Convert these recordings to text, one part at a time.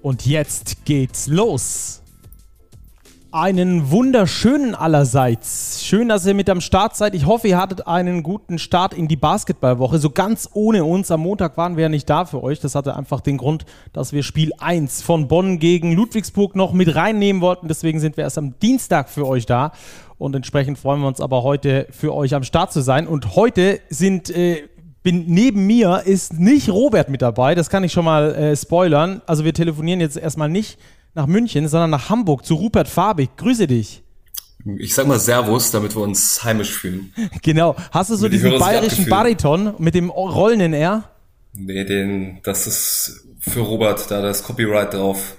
Und jetzt geht's los. Einen wunderschönen allerseits. Schön, dass ihr mit am Start seid. Ich hoffe, ihr hattet einen guten Start in die Basketballwoche. So ganz ohne uns. Am Montag waren wir ja nicht da für euch. Das hatte einfach den Grund, dass wir Spiel 1 von Bonn gegen Ludwigsburg noch mit reinnehmen wollten. Deswegen sind wir erst am Dienstag für euch da. Und entsprechend freuen wir uns aber heute für euch am Start zu sein. Und heute sind äh, bin neben mir ist nicht Robert mit dabei, das kann ich schon mal äh, spoilern. Also wir telefonieren jetzt erstmal nicht nach München, sondern nach Hamburg zu Rupert Fabig. Grüße dich. Ich sag mal Servus, damit wir uns heimisch fühlen. Genau. Hast du so diesen bayerischen Bariton mit dem rollenden R? Nee, den, das ist für Robert, da das Copyright drauf.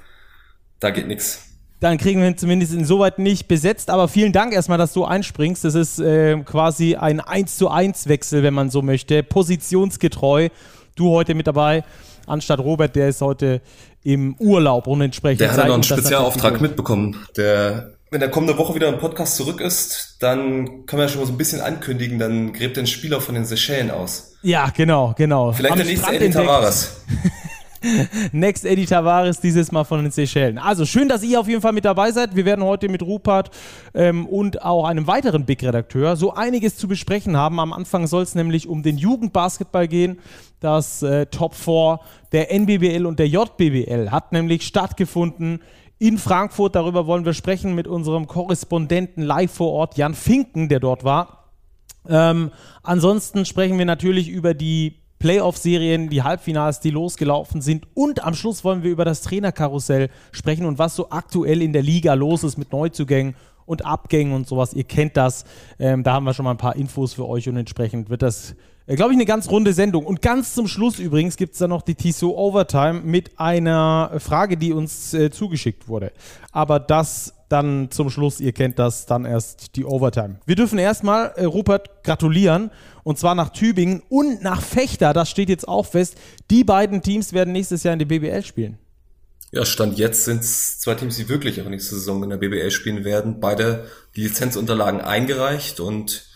Da geht nichts dann kriegen wir ihn zumindest insoweit nicht besetzt. Aber vielen Dank erstmal, dass du einspringst. Das ist äh, quasi ein 1 zu 1 Wechsel, wenn man so möchte. Positionsgetreu. Du heute mit dabei, anstatt Robert, der ist heute im Urlaub und entsprechend. Der hat ja noch einen Spezialauftrag mitbekommen. Der, wenn der kommende Woche wieder im Podcast zurück ist, dann können wir ja schon mal so ein bisschen ankündigen, dann gräbt den Spieler von den Seychellen aus. Ja, genau, genau. Vielleicht Am der nächste Eddie Tavares. Next Eddie Tavares dieses Mal von den Seychellen. Also schön, dass ihr auf jeden Fall mit dabei seid. Wir werden heute mit Rupert ähm, und auch einem weiteren Big-Redakteur so einiges zu besprechen haben. Am Anfang soll es nämlich um den Jugendbasketball gehen. Das äh, Top 4 der NBBL und der JBBL hat nämlich stattgefunden in Frankfurt. Darüber wollen wir sprechen mit unserem Korrespondenten live vor Ort, Jan Finken, der dort war. Ähm, ansonsten sprechen wir natürlich über die Playoff-Serien, die Halbfinals, die losgelaufen sind. Und am Schluss wollen wir über das Trainerkarussell sprechen und was so aktuell in der Liga los ist mit Neuzugängen und Abgängen und sowas. Ihr kennt das. Ähm, da haben wir schon mal ein paar Infos für euch und entsprechend wird das, äh, glaube ich, eine ganz runde Sendung. Und ganz zum Schluss übrigens gibt es da noch die TSO Overtime mit einer Frage, die uns äh, zugeschickt wurde. Aber das dann zum Schluss, ihr kennt das, dann erst die Overtime. Wir dürfen erstmal äh, Rupert gratulieren und zwar nach Tübingen und nach Fechter, das steht jetzt auch fest. Die beiden Teams werden nächstes Jahr in der BBL spielen. Ja, Stand jetzt sind es zwei Teams, die wirklich auch nächste Saison in der BBL spielen werden. Beide die Lizenzunterlagen eingereicht und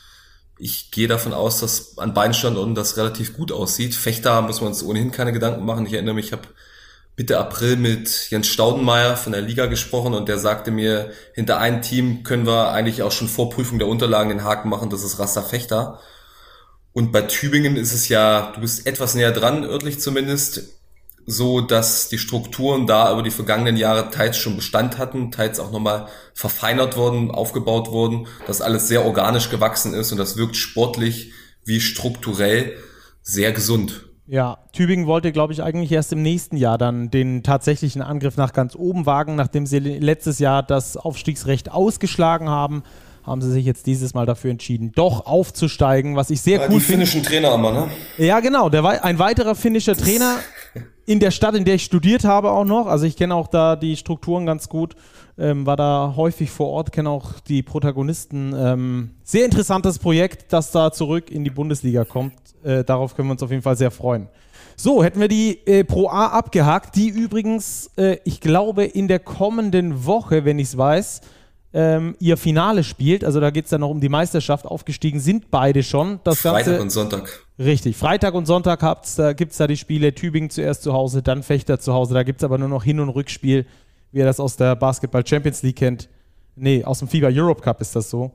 ich gehe davon aus, dass an beiden Standorten das relativ gut aussieht. Fechter müssen wir uns ohnehin keine Gedanken machen. Ich erinnere mich, ich habe Mitte April mit Jens Staudenmeier von der Liga gesprochen und der sagte mir, hinter einem Team können wir eigentlich auch schon vor Prüfung der Unterlagen den Haken machen, das ist Rasta Fechter. Und bei Tübingen ist es ja, du bist etwas näher dran, örtlich zumindest, so dass die Strukturen da über die vergangenen Jahre teils schon Bestand hatten, teils auch nochmal verfeinert worden, aufgebaut wurden, dass alles sehr organisch gewachsen ist und das wirkt sportlich wie strukturell sehr gesund. Ja, Tübingen wollte, glaube ich, eigentlich erst im nächsten Jahr dann den tatsächlichen Angriff nach ganz oben wagen, nachdem sie letztes Jahr das Aufstiegsrecht ausgeschlagen haben haben sie sich jetzt dieses Mal dafür entschieden, doch aufzusteigen, was ich sehr ja, cool finde. Die finnischen Trainer immer, ne? Ja, genau. Der ein weiterer finnischer Trainer in der Stadt, in der ich studiert habe auch noch. Also ich kenne auch da die Strukturen ganz gut, ähm, war da häufig vor Ort, kenne auch die Protagonisten. Ähm, sehr interessantes Projekt, das da zurück in die Bundesliga kommt. Äh, darauf können wir uns auf jeden Fall sehr freuen. So, hätten wir die äh, Pro A abgehakt, die übrigens, äh, ich glaube, in der kommenden Woche, wenn ich es weiß, ähm, ihr Finale spielt. Also da geht es dann noch um die Meisterschaft. Aufgestiegen sind beide schon. Das Freitag Ganze, und Sonntag. Richtig. Freitag und Sonntag da, gibt es da die Spiele. Tübingen zuerst zu Hause, dann Fechter zu Hause. Da gibt es aber nur noch Hin- und Rückspiel, wie ihr das aus der Basketball Champions League kennt. Nee, aus dem FIBA Europe Cup ist das so.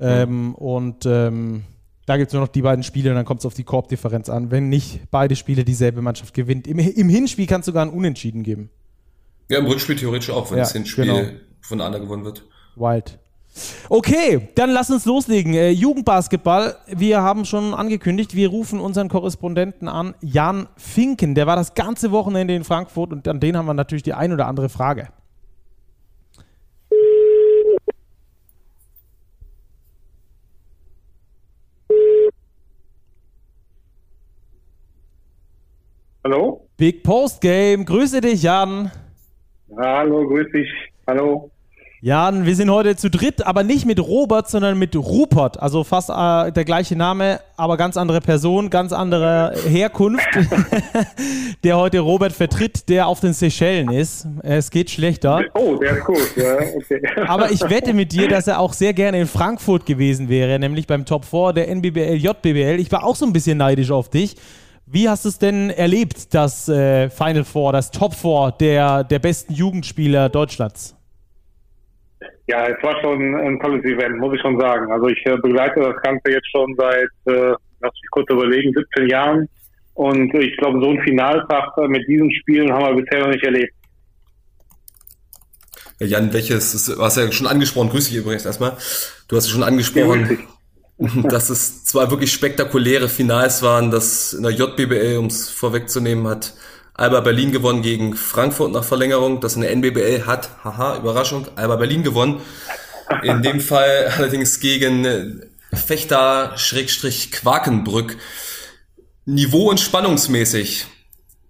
Ähm, und ähm, da gibt es nur noch die beiden Spiele und dann kommt es auf die Korbdifferenz an. Wenn nicht beide Spiele dieselbe Mannschaft gewinnt. Im, Im, Hinspiel kann es sogar ein Unentschieden geben. Ja, im Rückspiel theoretisch auch, wenn ja, das Hinspiel genau. von der anderen gewonnen wird. Wild. Okay, dann lass uns loslegen. Äh, Jugendbasketball, wir haben schon angekündigt, wir rufen unseren Korrespondenten an, Jan Finken. Der war das ganze Wochenende in Frankfurt und an den haben wir natürlich die ein oder andere Frage. Hallo? Big Post Game, grüße dich, Jan. Hallo, grüß dich. Hallo. Jan, wir sind heute zu dritt, aber nicht mit Robert, sondern mit Rupert. Also fast äh, der gleiche Name, aber ganz andere Person, ganz andere Herkunft. der heute Robert vertritt, der auf den Seychellen ist. Es geht schlechter. Oh, der ist gut, ja, okay. aber ich wette mit dir, dass er auch sehr gerne in Frankfurt gewesen wäre, nämlich beim Top 4 der NBBL, JBBL. Ich war auch so ein bisschen neidisch auf dich. Wie hast du es denn erlebt, das äh, Final Four, das Top 4 der, der besten Jugendspieler Deutschlands? Ja, es war schon ein tolles Event, muss ich schon sagen. Also ich äh, begleite das Ganze jetzt schon seit, äh, lass mich kurz überlegen, 17 Jahren. Und ich glaube, so ein Finaltag mit diesen Spielen haben wir bisher noch nicht erlebt. Ja, Jan, welches, du hast ja schon angesprochen, grüß dich übrigens erstmal. Du hast ja schon angesprochen, dass es zwei wirklich spektakuläre Finals waren, das in der JBBL, um es vorwegzunehmen, hat Alba Berlin gewonnen gegen Frankfurt nach Verlängerung. Das in der NBBL hat, haha, Überraschung, Alba Berlin gewonnen. In dem Fall allerdings gegen Fechter Schrägstrich Quakenbrück. Niveau und spannungsmäßig.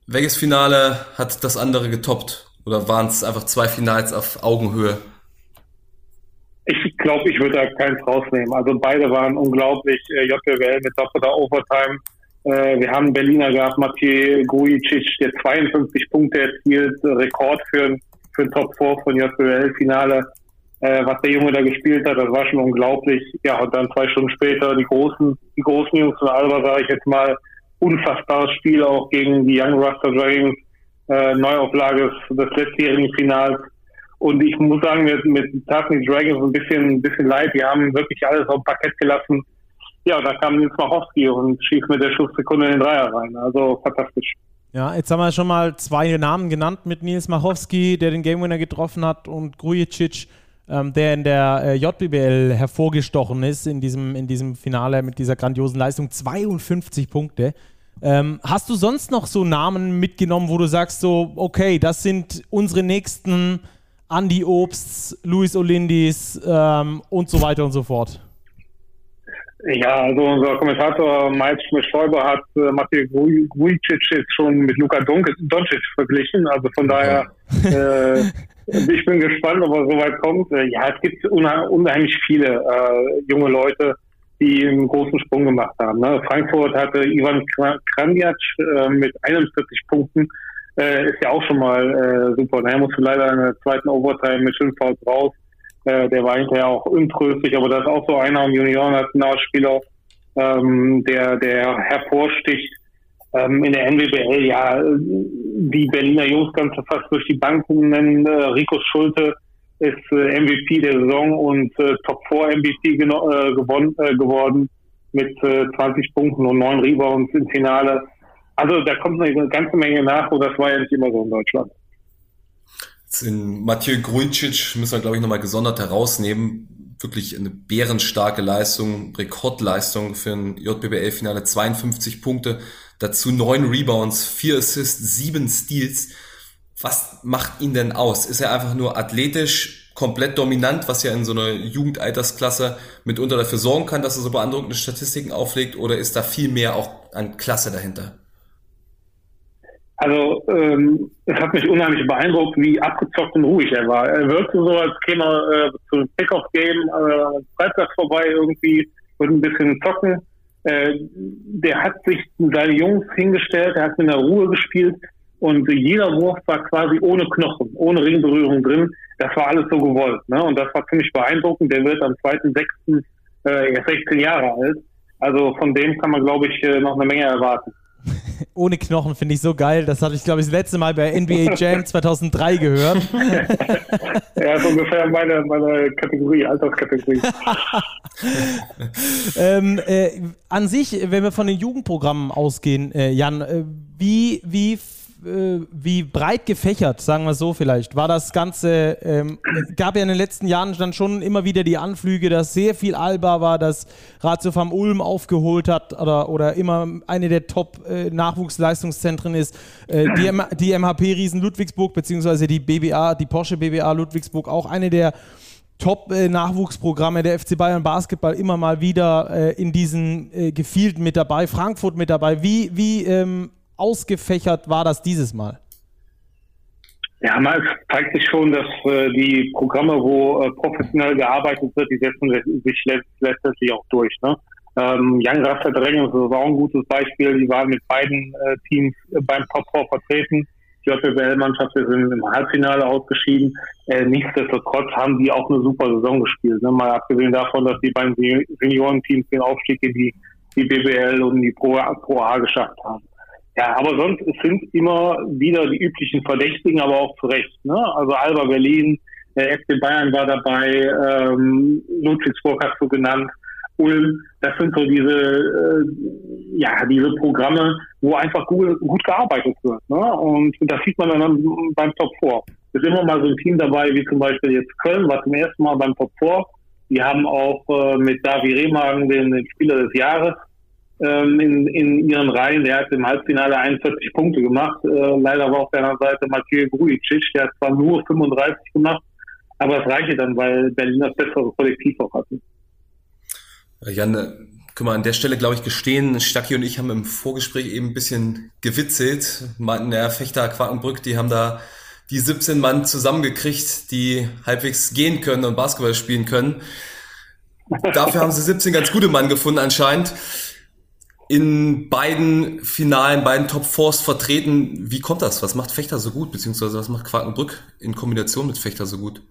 Welches Finale hat das andere getoppt? Oder waren es einfach zwei Finals auf Augenhöhe? Ich glaube, ich würde da keins rausnehmen. Also beide waren unglaublich. Äh, JBL mit doppelter Overtime wir haben Berliner gehabt, Mathieu Gujicic, der 52 Punkte erzielt, Rekord für, für Top 4 von JBL-Finale. Äh, was der Junge da gespielt hat, das war schon unglaublich. Ja, und dann zwei Stunden später die großen, die großen Jungs von Alba, sage ich jetzt mal, unfassbares Spiel auch gegen die Young Rasta Dragons, äh, Neuauflage des letztjährigen Finals. Und ich muss sagen, mit, mit Tasni Dragons ein bisschen, ein bisschen leid. Die haben wirklich alles auf dem Parkett gelassen ja, da kam Nils Machowski und schießt mit der Schusssekunde in den Dreier rein. Also fantastisch. Ja, jetzt haben wir schon mal zwei Namen genannt mit Nils Machowski, der den Gamewinner getroffen hat, und Grujicic, ähm, der in der äh, JBL hervorgestochen ist in diesem, in diesem Finale mit dieser grandiosen Leistung. 52 Punkte. Ähm, hast du sonst noch so Namen mitgenommen, wo du sagst, so, okay, das sind unsere nächsten Andy Obsts, Luis Olindis ähm, und so weiter und so fort? Ja, also unser Kommentator Mike Schmidt-Schäuber hat äh, Matej Vujicic jetzt schon mit Luka Doncic verglichen. Also von daher, äh, ich bin gespannt, ob er so weit kommt. Äh, ja, es gibt unheimlich viele äh, junge Leute, die einen großen Sprung gemacht haben. Ne? Frankfurt hatte Ivan Kranjac äh, mit 41 Punkten. Äh, ist ja auch schon mal äh, super. Er musste leider in der zweiten Overtime mit 5 Fouls raus. Äh, der war hinterher auch untröstlich, aber das ist auch so einer ein Junioren-Nationalspieler, ähm, der, der hervorsticht. Ähm, in der NWBL, ja, die Berliner Jungs kannst du fast durch die Banken nennen. Äh, Rico Schulte ist äh, MVP der Saison und äh, Top 4 MVP äh, gewonnen, äh, geworden mit äh, 20 Punkten und 9 Rebounds im Finale. Also da kommt eine ganze Menge nach und das war ja nicht immer so in Deutschland. In Mathieu Grujicic müssen wir, glaube ich, nochmal gesondert herausnehmen. Wirklich eine bärenstarke Leistung, Rekordleistung für ein JBBL-Finale. 52 Punkte, dazu 9 Rebounds, 4 Assists, 7 Steals. Was macht ihn denn aus? Ist er einfach nur athletisch komplett dominant, was ja in so einer Jugendaltersklasse mitunter dafür sorgen kann, dass er so beeindruckende Statistiken auflegt? Oder ist da viel mehr auch an Klasse dahinter? Also ähm, es hat mich unheimlich beeindruckt, wie abgezockt und ruhig er war. Er wirkte so, als käme er äh, zu einem Pickoff-Game äh, Freitag vorbei irgendwie, würde ein bisschen zocken. Äh, der hat sich seine Jungs hingestellt, er hat mit einer Ruhe gespielt und jeder Wurf war quasi ohne Knochen, ohne Ringberührung drin. Das war alles so gewollt. Ne? Und das war ziemlich beeindruckend. Der wird am 2.6. Äh, erst 16 Jahre alt. Also von dem kann man, glaube ich, äh, noch eine Menge erwarten. Ohne Knochen finde ich so geil. Das hatte ich, glaube ich, das letzte Mal bei NBA Jam 2003 gehört. ja, ist ungefähr meine, meine Kategorie, Alterskategorie. ähm, äh, an sich, wenn wir von den Jugendprogrammen ausgehen, äh, Jan, äh, wie, wie äh, wie breit gefächert, sagen wir so vielleicht, war das Ganze, ähm, gab ja in den letzten Jahren dann schon immer wieder die Anflüge, dass sehr viel Alba war, dass Ratio vom Ulm aufgeholt hat oder, oder immer eine der Top-Nachwuchsleistungszentren äh, ist. Äh, die, die MHP-Riesen Ludwigsburg, beziehungsweise die BBA, die Porsche BBA Ludwigsburg, auch eine der Top-Nachwuchsprogramme der FC Bayern Basketball immer mal wieder äh, in diesen äh, Gefilden mit dabei, Frankfurt mit dabei. Wie, wie ähm, ausgefächert war das dieses Mal? Ja, mal zeigt sich schon, dass äh, die Programme, wo äh, professionell gearbeitet wird, die setzen sich letztendlich auch durch. Ne? Ähm, Young Rasta Dragons ist auch ein gutes Beispiel. Die waren mit beiden äh, Teams äh, beim Top 4 vertreten. Die JBL-Mannschaft ist im Halbfinale ausgeschieden. Äh, nichtsdestotrotz haben die auch eine super Saison gespielt. Ne? Mal abgesehen davon, dass die beiden Seniorenteams den Aufstieg in die, die BBL und die Pro, Pro A geschafft haben. Ja, aber sonst sind immer wieder die üblichen Verdächtigen, aber auch zu Recht. Ne? Also Alba Berlin, der FC Bayern war dabei, ähm, Ludwigsburg hast du genannt, Ulm. Das sind so diese, äh, ja, diese Programme, wo einfach gut, gut gearbeitet wird. Ne? Und das sieht man dann beim Top 4. Es ist immer mal so ein Team dabei, wie zum Beispiel jetzt Köln, war zum ersten Mal beim Top 4. Die haben auch äh, mit Davi Remagen den, den Spieler des Jahres ähm, in, in ihren Reihen. Der hat im Halbfinale 41 Punkte gemacht. Äh, leider war auf der anderen Seite Mathieu Grujicic, der hat zwar nur 35 gemacht, aber es reichte dann, weil Berlin das bessere Kollektiv auch hatte. Jan, guck mal, an der Stelle glaube ich gestehen, Stacki und ich haben im Vorgespräch eben ein bisschen gewitzelt, meinten, der Fechter Quakenbrück, die haben da die 17 Mann zusammengekriegt, die halbwegs gehen können und Basketball spielen können. Dafür haben sie 17 ganz gute Mann gefunden anscheinend in beiden Finalen, beiden Top Fours vertreten. Wie kommt das? Was macht Fechter so gut? Beziehungsweise was macht Quakenbrück in Kombination mit Fechter so gut?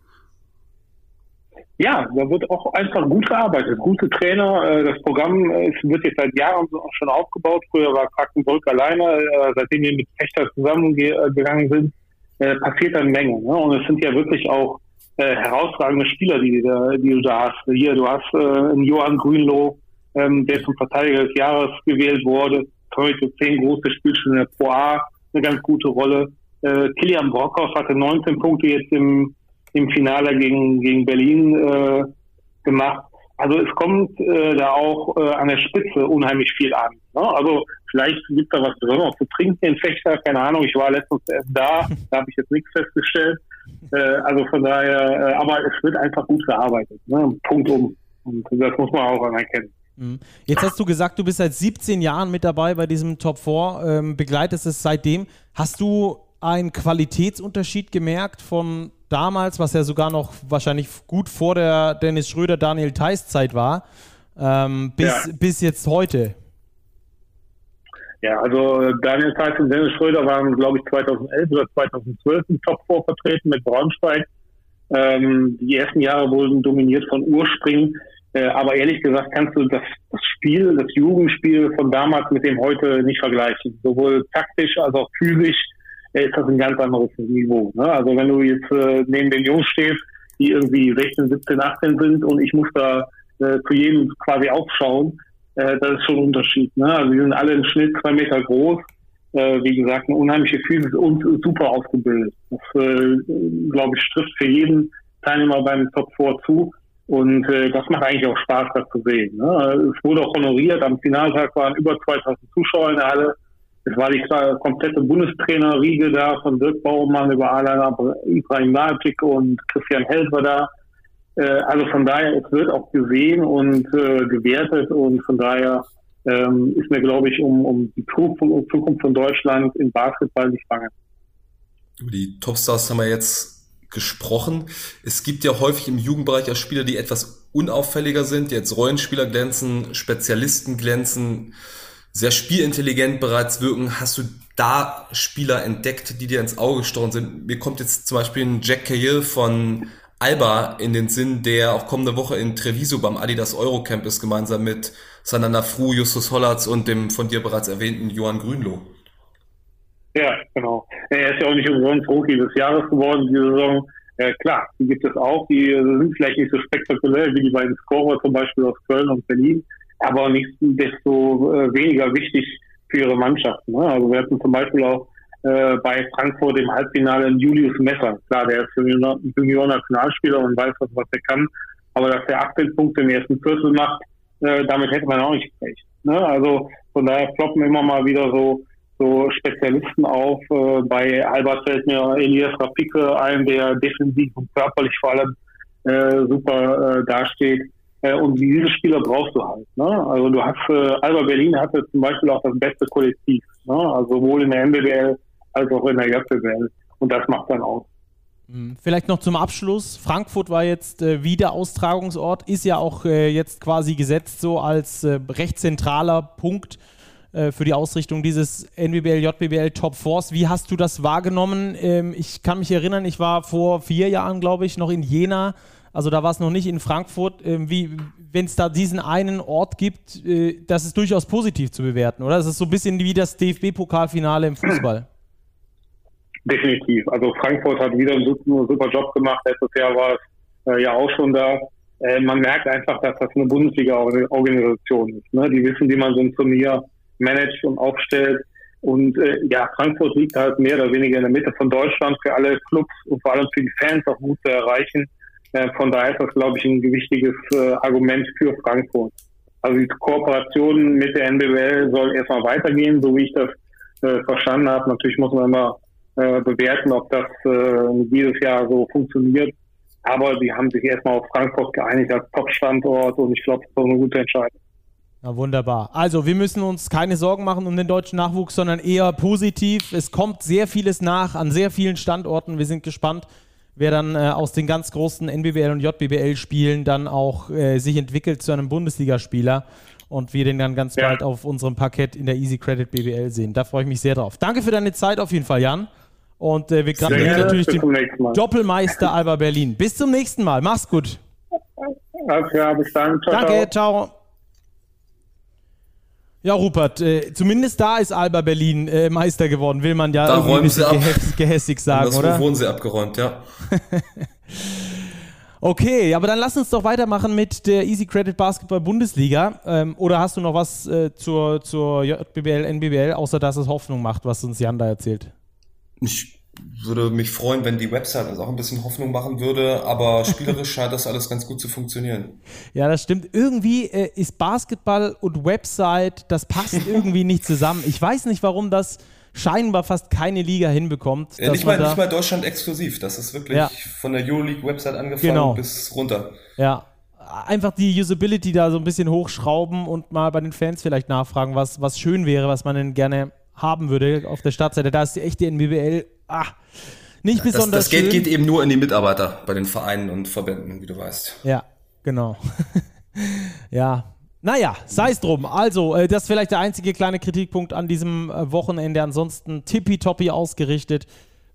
Ja, da wird auch einfach gut gearbeitet. Gute Trainer. Äh, das Programm wird jetzt seit Jahren schon aufgebaut. Früher war Quakenbrück alleine. Äh, seitdem wir mit Fechter zusammengegangen sind, äh, passiert eine Menge. Ne? Und es sind ja wirklich auch herausragende Spieler, die, die du da hast. Hier, du hast einen Johann Grünloh, ähm, der zum Verteidiger des Jahres gewählt wurde. Heute zehn große spielt in der Pro A eine ganz gute Rolle. Äh, Kilian Brockhoff hatte 19 Punkte jetzt im, im Finale gegen, gegen Berlin äh, gemacht. Also es kommt äh, da auch äh, an der Spitze unheimlich viel an. Ne? Also vielleicht gibt da was Besonderes zu trinken in Fechter, keine Ahnung. Ich war letztens erst da, da habe ich jetzt nichts festgestellt. Äh, also von daher, äh, aber es wird einfach gut gearbeitet. Ne? Punkt um. Und das muss man auch anerkennen. Mhm. Jetzt hast du gesagt, du bist seit 17 Jahren mit dabei bei diesem Top 4, ähm, begleitest es seitdem. Hast du einen Qualitätsunterschied gemerkt von damals, was ja sogar noch wahrscheinlich gut vor der Dennis Schröder, Daniel Theiss Zeit war, ähm, bis, ja. bis jetzt heute? Ja, also Daniel Theiss und Dennis Schröder waren, glaube ich, 2011 oder 2012 im Top 4 vertreten mit Braunschweig. Ähm, die ersten Jahre wurden dominiert von Urspringen. Äh, aber ehrlich gesagt kannst du das, das Spiel, das Jugendspiel von damals mit dem heute nicht vergleichen. Sowohl taktisch als auch physisch äh, ist das ein ganz anderes Niveau. Ne? Also wenn du jetzt äh, neben den Jungs stehst, die irgendwie 16, 17, 18 sind und ich muss da äh, zu jedem quasi aufschauen, äh, das ist schon ein Unterschied. Ne? Also die sind alle im Schnitt zwei Meter groß. Wie gesagt, eine unheimliche Physis und super ausgebildet. Das, glaube ich, trifft für jeden Teilnehmer beim Top 4 zu. Und äh, das macht eigentlich auch Spaß, das zu sehen. Ne? Es wurde auch honoriert. Am Finaltag waren über 2000 Zuschauer in der Halle. Es war die komplette Bundestrainerriege da, von Dirk Baumann über Alan Ibrahim Magic und Christian Held war da. Äh, also von daher, es wird auch gesehen und äh, gewertet und von daher ähm, ist mir, glaube ich, um, um die Zukunft von Deutschland im Basketball nicht bange. Über die Topstars haben wir jetzt gesprochen. Es gibt ja häufig im Jugendbereich auch Spieler, die etwas unauffälliger sind, die jetzt Rollenspieler glänzen, Spezialisten glänzen, sehr spielintelligent bereits wirken. Hast du da Spieler entdeckt, die dir ins Auge gestochen sind? Mir kommt jetzt zum Beispiel ein Jack Cahill von Alba in den Sinn, der auch kommende Woche in Treviso beim Adidas Eurocamp ist, gemeinsam mit Sananda Fru, Justus Hollatz und dem von dir bereits erwähnten Johann Grünloh. Ja, genau. Er ist ja auch nicht umsonst Rookie des Jahres geworden, diese Saison. Äh, klar, die gibt es auch. Die sind vielleicht nicht so spektakulär wie die beiden Scorer zum Beispiel aus Köln und Berlin, aber nicht desto äh, weniger wichtig für ihre Mannschaften. Ne? Also wir hatten zum Beispiel auch äh, bei Frankfurt im Halbfinale Julius Messer. Klar, der ist Junior-Nationalspieler und weiß, was, was er kann. Aber dass er 18 Punkte im ersten Viertel macht, äh, damit hätte man auch nicht recht. Ne? Also von daher kloppen immer mal wieder so so Spezialisten auf. Äh, bei Albert fällt mir Elias Rapike ein, der defensiv und körperlich vor allem äh, super äh, dasteht. Äh, und diese Spieler brauchst du halt. Ne? Also du hast, äh, Alba Berlin hatte zum Beispiel auch das beste Kollektiv. Ne? Also sowohl in der MBBL als auch in der JBL. und das macht dann aus. Mhm. Vielleicht noch zum Abschluss. Frankfurt war jetzt äh, wieder Austragungsort, ist ja auch äh, jetzt quasi gesetzt so als äh, recht zentraler Punkt äh, für die Ausrichtung dieses NBBL, JBBL Top Force. Wie hast du das wahrgenommen? Ähm, ich kann mich erinnern, ich war vor vier Jahren, glaube ich, noch in Jena. Also da war es noch nicht in Frankfurt. Ähm, wenn es da diesen einen Ort gibt, äh, das ist durchaus positiv zu bewerten, oder? Das ist so ein bisschen wie das DFB-Pokalfinale im Fußball. Definitiv. Also Frankfurt hat wieder einen super Job gemacht. Letztes Jahr war es äh, ja auch schon da. Äh, man merkt einfach, dass das eine Bundesliga-Organisation ist. Ne? Die wissen, wie man so ein Turnier managt und aufstellt. Und äh, ja, Frankfurt liegt halt mehr oder weniger in der Mitte von Deutschland für alle Clubs und vor allem für die Fans auch gut zu erreichen. Äh, von daher ist das, glaube ich, ein wichtiges äh, Argument für Frankfurt. Also die Kooperation mit der NBWL soll erstmal weitergehen, so wie ich das äh, verstanden habe. Natürlich muss man immer äh, bewerten, ob das äh, dieses Jahr so funktioniert. Aber die haben sich erstmal auf Frankfurt geeinigt als Top-Standort und ich glaube, das ist eine gute Entscheidung. Ja, wunderbar. Also, wir müssen uns keine Sorgen machen um den deutschen Nachwuchs, sondern eher positiv. Es kommt sehr vieles nach an sehr vielen Standorten. Wir sind gespannt, wer dann äh, aus den ganz großen NBBL und JBBL-Spielen dann auch äh, sich entwickelt zu einem Bundesligaspieler und wir den dann ganz ja. bald auf unserem Parkett in der Easy Credit BBL sehen. Da freue ich mich sehr drauf. Danke für deine Zeit auf jeden Fall, Jan. Und äh, wir gratulieren natürlich dem Doppelmeister Alba Berlin. Bis zum nächsten Mal. Mach's gut. Klar, bis dann. Ciao, Danke, ciao. ciao. Ja, Rupert, äh, zumindest da ist Alba Berlin äh, Meister geworden, will man ja da räumen sie ab. gehässig sagen, das oder? wurden sie abgeräumt, ja. okay, aber dann lass uns doch weitermachen mit der Easy Credit Basketball Bundesliga. Ähm, oder hast du noch was äh, zur, zur JBL, NBBL, außer dass es Hoffnung macht, was uns Jan da erzählt? Ich würde mich freuen, wenn die Website uns auch ein bisschen Hoffnung machen würde, aber spielerisch scheint das alles ganz gut zu funktionieren. Ja, das stimmt. Irgendwie äh, ist Basketball und Website, das passt irgendwie nicht zusammen. Ich weiß nicht, warum das scheinbar fast keine Liga hinbekommt. Ja, nicht, mal, nicht mal Deutschland exklusiv. Das ist wirklich ja. von der Euroleague-Website angefangen genau. bis runter. Ja, einfach die Usability da so ein bisschen hochschrauben und mal bei den Fans vielleicht nachfragen, was, was schön wäre, was man denn gerne haben würde auf der Startseite. Da ist die echte NBBL ah, nicht besonders. Das, das Geld schön. geht eben nur in die Mitarbeiter bei den Vereinen und Verbänden, wie du weißt. Ja, genau. ja. Naja, sei es drum. Also, äh, das ist vielleicht der einzige kleine Kritikpunkt an diesem äh, Wochenende. Ansonsten tippitoppi ausgerichtet.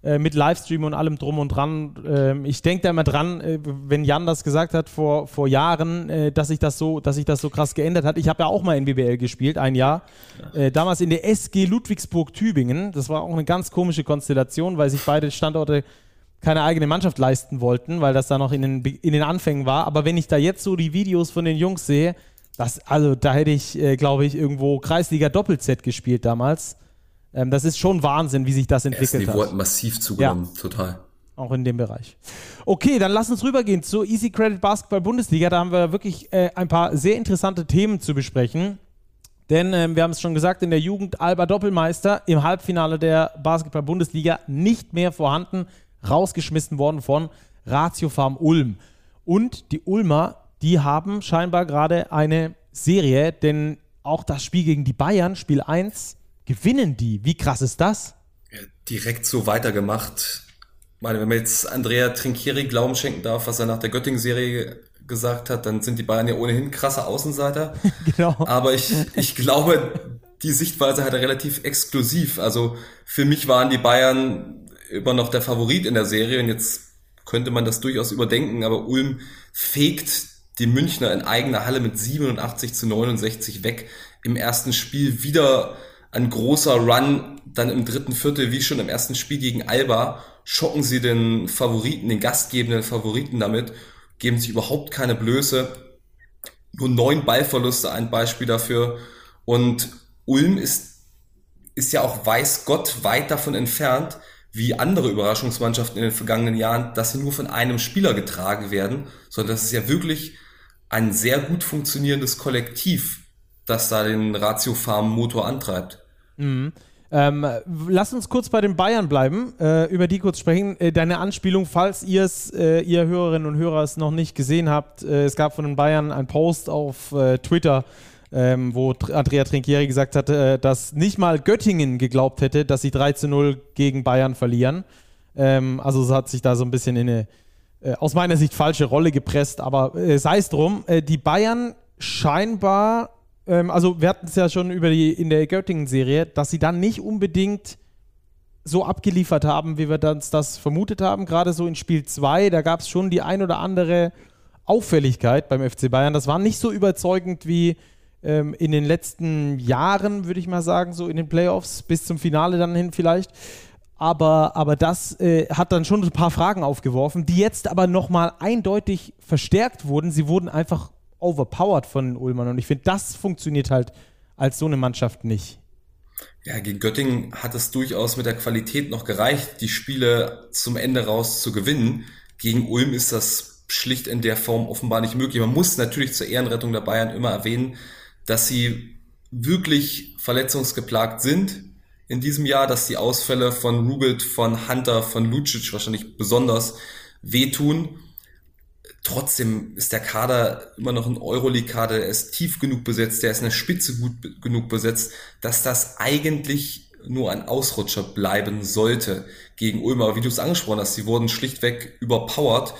Äh, mit Livestream und allem drum und dran. Ähm, ich denke da immer dran, äh, wenn Jan das gesagt hat vor, vor Jahren, äh, dass sich das so, dass sich das so krass geändert hat. Ich habe ja auch mal in BBL gespielt, ein Jahr. Äh, damals in der SG Ludwigsburg-Tübingen. Das war auch eine ganz komische Konstellation, weil sich beide Standorte keine eigene Mannschaft leisten wollten, weil das da noch in den, in den Anfängen war. Aber wenn ich da jetzt so die Videos von den Jungs sehe, das, also da hätte ich, äh, glaube ich, irgendwo Kreisliga Doppel-Z gespielt damals. Ähm, das ist schon Wahnsinn, wie sich das entwickelt das Niveau hat. hat massiv zugenommen, ja. total. Auch in dem Bereich. Okay, dann lass uns rübergehen zur Easy Credit Basketball Bundesliga. Da haben wir wirklich äh, ein paar sehr interessante Themen zu besprechen. Denn äh, wir haben es schon gesagt, in der Jugend Alba Doppelmeister im Halbfinale der Basketball Bundesliga nicht mehr vorhanden, rausgeschmissen worden von Ratio Farm Ulm. Und die Ulmer, die haben scheinbar gerade eine Serie, denn auch das Spiel gegen die Bayern, Spiel 1, gewinnen die. Wie krass ist das? Ja, direkt so weitergemacht. Ich meine, wenn man jetzt Andrea Trinkieri Glauben schenken darf, was er nach der Göttingen-Serie gesagt hat, dann sind die Bayern ja ohnehin krasse Außenseiter. genau. Aber ich, ich glaube, die Sichtweise hat er relativ exklusiv. Also für mich waren die Bayern immer noch der Favorit in der Serie und jetzt könnte man das durchaus überdenken, aber Ulm fegt die Münchner in eigener Halle mit 87 zu 69 weg. Im ersten Spiel wieder ein großer Run dann im dritten Viertel, wie schon im ersten Spiel gegen Alba, schocken sie den Favoriten, den gastgebenden Favoriten damit, geben sich überhaupt keine Blöße. Nur neun Ballverluste, ein Beispiel dafür. Und Ulm ist, ist ja auch weiß Gott weit davon entfernt, wie andere Überraschungsmannschaften in den vergangenen Jahren, dass sie nur von einem Spieler getragen werden, sondern das ist ja wirklich ein sehr gut funktionierendes Kollektiv, das da den Ratio Farm Motor antreibt. Mhm. Ähm, lass uns kurz bei den Bayern bleiben, äh, über die kurz sprechen. Äh, deine Anspielung, falls ihr es, äh, ihr Hörerinnen und Hörer es noch nicht gesehen habt, äh, es gab von den Bayern einen Post auf äh, Twitter, ähm, wo Andrea Trinkieri gesagt hatte, äh, dass nicht mal Göttingen geglaubt hätte, dass sie 3 zu 0 gegen Bayern verlieren. Ähm, also es hat sich da so ein bisschen in eine, aus meiner Sicht, falsche Rolle gepresst. Aber sei es drum, die Bayern scheinbar, ähm, also wir hatten es ja schon über die in der Göttingen-Serie, dass sie dann nicht unbedingt so abgeliefert haben, wie wir das, das vermutet haben. Gerade so in Spiel 2, da gab es schon die ein oder andere Auffälligkeit beim FC Bayern. Das war nicht so überzeugend wie ähm, in den letzten Jahren, würde ich mal sagen, so in den Playoffs, bis zum Finale dann hin vielleicht. Aber, aber das äh, hat dann schon ein paar Fragen aufgeworfen, die jetzt aber nochmal eindeutig verstärkt wurden. Sie wurden einfach overpowered von Ulmern. Und ich finde, das funktioniert halt als so eine Mannschaft nicht. Ja, gegen Göttingen hat es durchaus mit der Qualität noch gereicht, die Spiele zum Ende raus zu gewinnen. Gegen Ulm ist das schlicht in der Form offenbar nicht möglich. Man muss natürlich zur Ehrenrettung der Bayern immer erwähnen, dass sie wirklich verletzungsgeplagt sind in diesem Jahr, dass die Ausfälle von Rubelt, von Hunter, von Lucic wahrscheinlich besonders wehtun. Trotzdem ist der Kader immer noch ein Euroleague-Kader, der ist tief genug besetzt, der ist in der Spitze gut genug besetzt, dass das eigentlich nur ein Ausrutscher bleiben sollte gegen Ulm. Aber wie du es angesprochen hast, sie wurden schlichtweg überpowered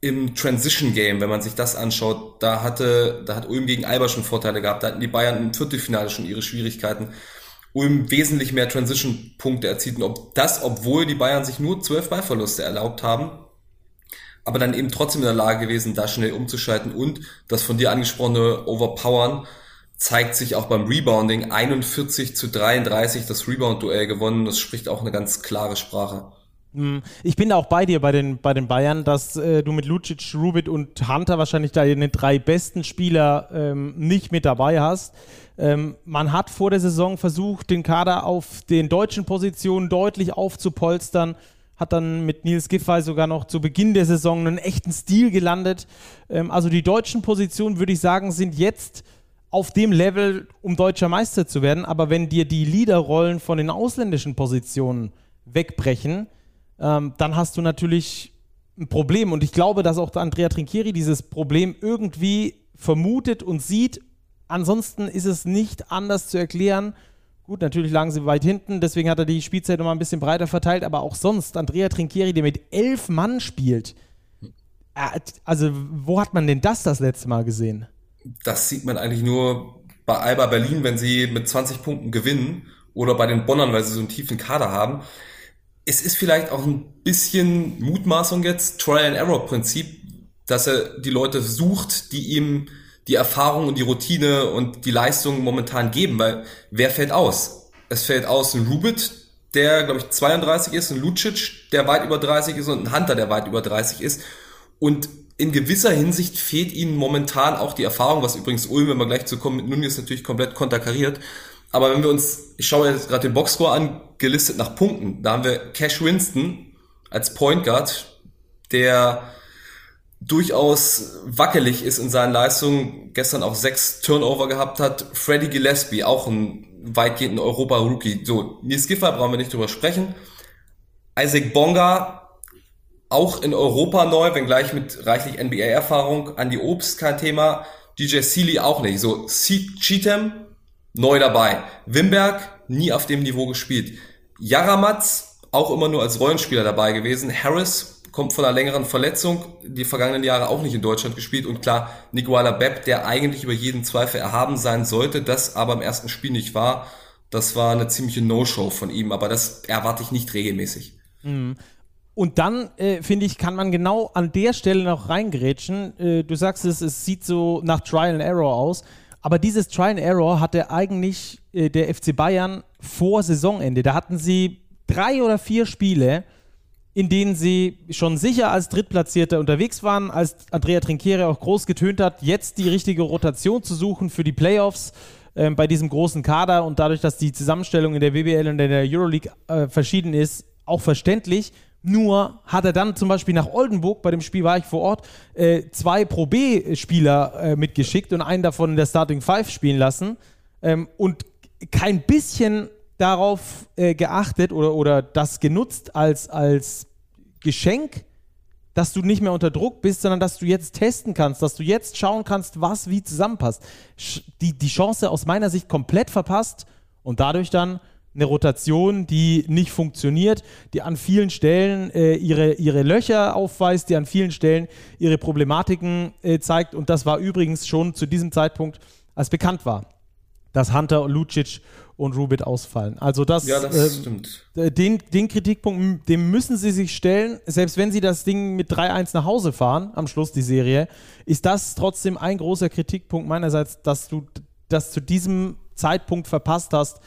im Transition Game, wenn man sich das anschaut, da hatte, da hat Ulm gegen Alba schon Vorteile gehabt, da hatten die Bayern im Viertelfinale schon ihre Schwierigkeiten. Ulm wesentlich mehr Transition-Punkte erzielt und ob das, obwohl die Bayern sich nur zwölf Ballverluste erlaubt haben, aber dann eben trotzdem in der Lage gewesen, da schnell umzuschalten und das von dir angesprochene Overpowern zeigt sich auch beim Rebounding 41 zu 33 das Rebound-Duell gewonnen. Das spricht auch eine ganz klare Sprache. Hm, ich bin auch bei dir bei den, bei den Bayern, dass äh, du mit Lucic, Rubit und Hunter wahrscheinlich deine drei besten Spieler ähm, nicht mit dabei hast. Ähm, man hat vor der Saison versucht, den Kader auf den deutschen Positionen deutlich aufzupolstern, hat dann mit Nils Giffey sogar noch zu Beginn der Saison einen echten Stil gelandet. Ähm, also die deutschen Positionen, würde ich sagen, sind jetzt auf dem Level, um deutscher Meister zu werden. Aber wenn dir die Leaderrollen von den ausländischen Positionen wegbrechen, ähm, dann hast du natürlich ein Problem. Und ich glaube, dass auch Andrea Trinchieri dieses Problem irgendwie vermutet und sieht. Ansonsten ist es nicht anders zu erklären. Gut, natürlich lagen sie weit hinten, deswegen hat er die Spielzeit nochmal ein bisschen breiter verteilt, aber auch sonst, Andrea Trinchieri, der mit elf Mann spielt. Äh, also, wo hat man denn das das letzte Mal gesehen? Das sieht man eigentlich nur bei Alba Berlin, wenn sie mit 20 Punkten gewinnen oder bei den Bonnern, weil sie so einen tiefen Kader haben es ist vielleicht auch ein bisschen Mutmaßung jetzt, Trial-and-Error-Prinzip, dass er die Leute sucht, die ihm die Erfahrung und die Routine und die Leistung momentan geben, weil wer fällt aus? Es fällt aus ein Rubit, der, glaube ich, 32 ist, ein Lucic, der weit über 30 ist und ein Hunter, der weit über 30 ist. Und in gewisser Hinsicht fehlt ihnen momentan auch die Erfahrung, was übrigens Ulm, wenn wir gleich zu kommen, mit Nunez natürlich komplett konterkariert. Aber wenn wir uns, ich schaue jetzt gerade den Boxscore an, gelistet nach Punkten, da haben wir Cash Winston als Point Guard, der durchaus wackelig ist in seinen Leistungen, gestern auch sechs Turnover gehabt hat. Freddie Gillespie, auch ein weitgehend Europa-Rookie. So, Nils Giffer brauchen wir nicht drüber sprechen. Isaac Bonga, auch in Europa neu, wenngleich mit reichlich NBA-Erfahrung. Andy Obst, kein Thema. DJ Sealy auch nicht. So, Cheatham, neu dabei. Wimberg, nie auf dem Niveau gespielt. Jaramatz, auch immer nur als Rollenspieler dabei gewesen. Harris kommt von einer längeren Verletzung, die vergangenen Jahre auch nicht in Deutschland gespielt. Und klar, Nikola Bepp, der eigentlich über jeden Zweifel erhaben sein sollte, das aber im ersten Spiel nicht war. Das war eine ziemliche No-Show von ihm, aber das erwarte ich nicht regelmäßig. Mhm. Und dann, äh, finde ich, kann man genau an der Stelle noch reingrätschen. Äh, du sagst es, es sieht so nach Trial and Error aus. Aber dieses Try and Error hatte eigentlich äh, der FC Bayern vor Saisonende. Da hatten sie drei oder vier Spiele, in denen sie schon sicher als Drittplatzierter unterwegs waren, als Andrea Trinchiere auch groß getönt hat, jetzt die richtige Rotation zu suchen für die Playoffs äh, bei diesem großen Kader und dadurch, dass die Zusammenstellung in der WBL und in der Euroleague äh, verschieden ist, auch verständlich. Nur hat er dann zum Beispiel nach Oldenburg, bei dem Spiel war ich vor Ort, äh, zwei Pro B-Spieler äh, mitgeschickt und einen davon in der Starting Five spielen lassen ähm, und kein bisschen darauf äh, geachtet oder, oder das genutzt als, als Geschenk, dass du nicht mehr unter Druck bist, sondern dass du jetzt testen kannst, dass du jetzt schauen kannst, was wie zusammenpasst. Die, die Chance aus meiner Sicht komplett verpasst und dadurch dann eine Rotation, die nicht funktioniert, die an vielen Stellen äh, ihre, ihre Löcher aufweist, die an vielen Stellen ihre Problematiken äh, zeigt. Und das war übrigens schon zu diesem Zeitpunkt, als bekannt war, dass Hunter, Lucic und Rubit ausfallen. Also das, ja, das ähm, stimmt. Den, den Kritikpunkt, dem müssen sie sich stellen, selbst wenn sie das Ding mit 3-1 nach Hause fahren, am Schluss die Serie, ist das trotzdem ein großer Kritikpunkt meinerseits, dass du das zu diesem Zeitpunkt verpasst hast,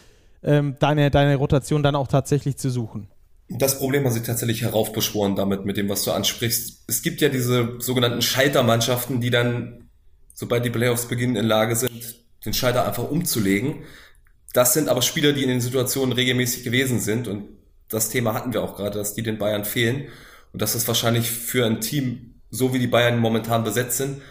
ähm, deine, deine Rotation dann auch tatsächlich zu suchen. Das Problem hat sich tatsächlich heraufbeschworen damit, mit dem, was du ansprichst. Es gibt ja diese sogenannten Scheitermannschaften, die dann, sobald die Playoffs beginnen, in Lage sind, den Scheiter einfach umzulegen. Das sind aber Spieler, die in den Situationen regelmäßig gewesen sind und das Thema hatten wir auch gerade, dass die den Bayern fehlen und dass das wahrscheinlich für ein Team, so wie die Bayern momentan besetzt sind,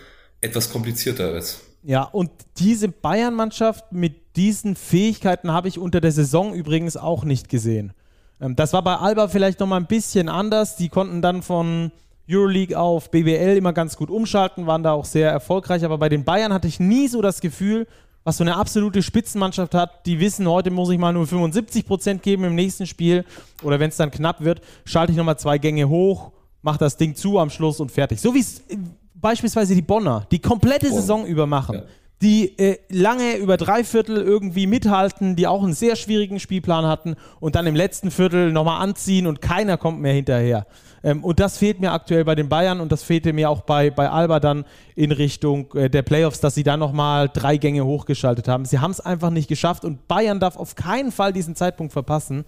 etwas komplizierter ist. Ja, und diese Bayern-Mannschaft mit diesen Fähigkeiten habe ich unter der Saison übrigens auch nicht gesehen. Ähm, das war bei Alba vielleicht nochmal ein bisschen anders. Die konnten dann von Euroleague auf BBL immer ganz gut umschalten, waren da auch sehr erfolgreich. Aber bei den Bayern hatte ich nie so das Gefühl, was so eine absolute Spitzenmannschaft hat, die wissen, heute muss ich mal nur 75 Prozent geben im nächsten Spiel. Oder wenn es dann knapp wird, schalte ich nochmal zwei Gänge hoch, mache das Ding zu am Schluss und fertig. So wie es beispielsweise die Bonner, die komplette. Saison über machen. Ja. Die äh, lange über drei Viertel irgendwie mithalten, die auch einen sehr schwierigen Spielplan hatten und dann im letzten Viertel nochmal anziehen und keiner kommt mehr hinterher. Ähm, und das fehlt mir aktuell bei den Bayern und das fehlte mir auch bei, bei Alba dann in Richtung äh, der Playoffs, dass sie dann nochmal drei Gänge hochgeschaltet haben. Sie haben es einfach nicht geschafft und Bayern darf auf keinen Fall diesen Zeitpunkt verpassen,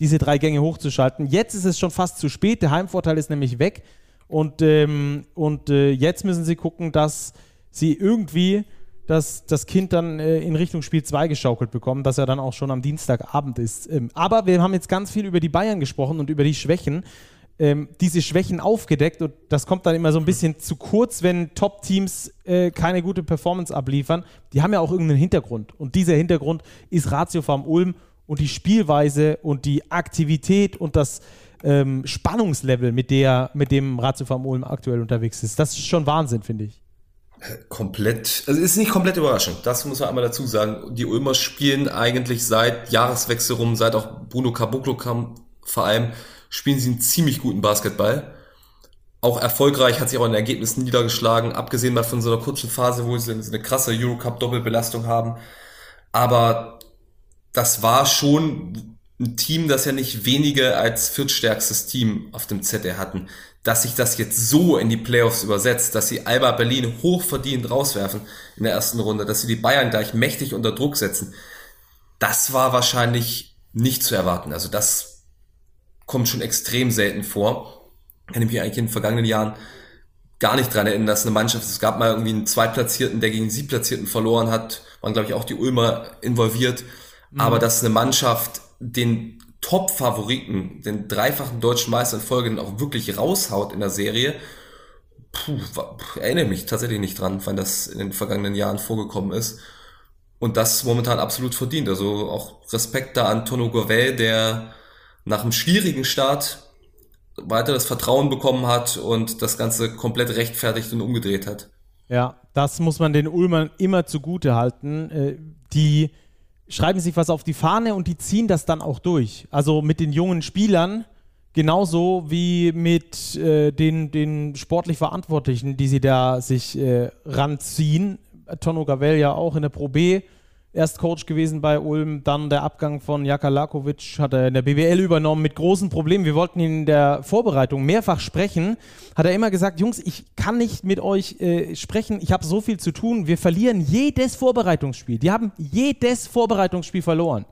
diese drei Gänge hochzuschalten. Jetzt ist es schon fast zu spät, der Heimvorteil ist nämlich weg. Und, ähm, und äh, jetzt müssen sie gucken, dass sie irgendwie das, das Kind dann äh, in Richtung Spiel 2 geschaukelt bekommen, dass er dann auch schon am Dienstagabend ist. Ähm, aber wir haben jetzt ganz viel über die Bayern gesprochen und über die Schwächen. Ähm, diese Schwächen aufgedeckt und das kommt dann immer so ein bisschen zu kurz, wenn Top-Teams äh, keine gute Performance abliefern. Die haben ja auch irgendeinen Hintergrund und dieser Hintergrund ist Ratio vom Ulm und die Spielweise und die Aktivität und das, ähm, Spannungslevel, mit, der, mit dem Ratiofarm Ulm aktuell unterwegs ist. Das ist schon Wahnsinn, finde ich. Komplett, also ist nicht komplett überraschend. Das muss man einmal dazu sagen. Die Ulmer spielen eigentlich seit Jahreswechsel rum, seit auch Bruno Caboclo kam, vor allem spielen sie einen ziemlich guten Basketball. Auch erfolgreich, hat sich auch in Ergebnissen niedergeschlagen, abgesehen mal von so einer kurzen Phase, wo sie eine krasse Eurocup-Doppelbelastung haben. Aber das war schon ein Team, das ja nicht wenige als viertstärkstes Team auf dem ZR hatten, dass sich das jetzt so in die Playoffs übersetzt, dass sie Alba Berlin hochverdient rauswerfen in der ersten Runde, dass sie die Bayern gleich mächtig unter Druck setzen, das war wahrscheinlich nicht zu erwarten. Also das kommt schon extrem selten vor. Ich kann mich eigentlich in den vergangenen Jahren gar nicht dran erinnern, dass eine Mannschaft, es gab mal irgendwie einen Zweitplatzierten, der gegen einen Siebplatzierten verloren hat, waren glaube ich auch die Ulmer involviert, mhm. aber dass eine Mannschaft den Top-Favoriten, den dreifachen deutschen Meister in Folge auch wirklich raushaut in der Serie, puh, erinnere mich tatsächlich nicht dran, wann das in den vergangenen Jahren vorgekommen ist. Und das momentan absolut verdient. Also auch Respekt da an Tono Govel, der nach einem schwierigen Start weiter das Vertrauen bekommen hat und das Ganze komplett rechtfertigt und umgedreht hat. Ja, das muss man den Ulmern immer zugute halten. Äh, die schreiben sich was auf die Fahne und die ziehen das dann auch durch. Also mit den jungen Spielern genauso wie mit äh, den, den sportlich Verantwortlichen, die sie da sich äh, ranziehen. Tono Gavel ja auch in der Pro B erst Coach gewesen bei Ulm, dann der Abgang von Jaka Lakovic hat er in der BWL übernommen mit großen Problemen. Wir wollten ihn in der Vorbereitung mehrfach sprechen. Hat er immer gesagt, Jungs, ich kann nicht mit euch äh, sprechen, ich habe so viel zu tun. Wir verlieren jedes Vorbereitungsspiel. Die haben jedes Vorbereitungsspiel verloren.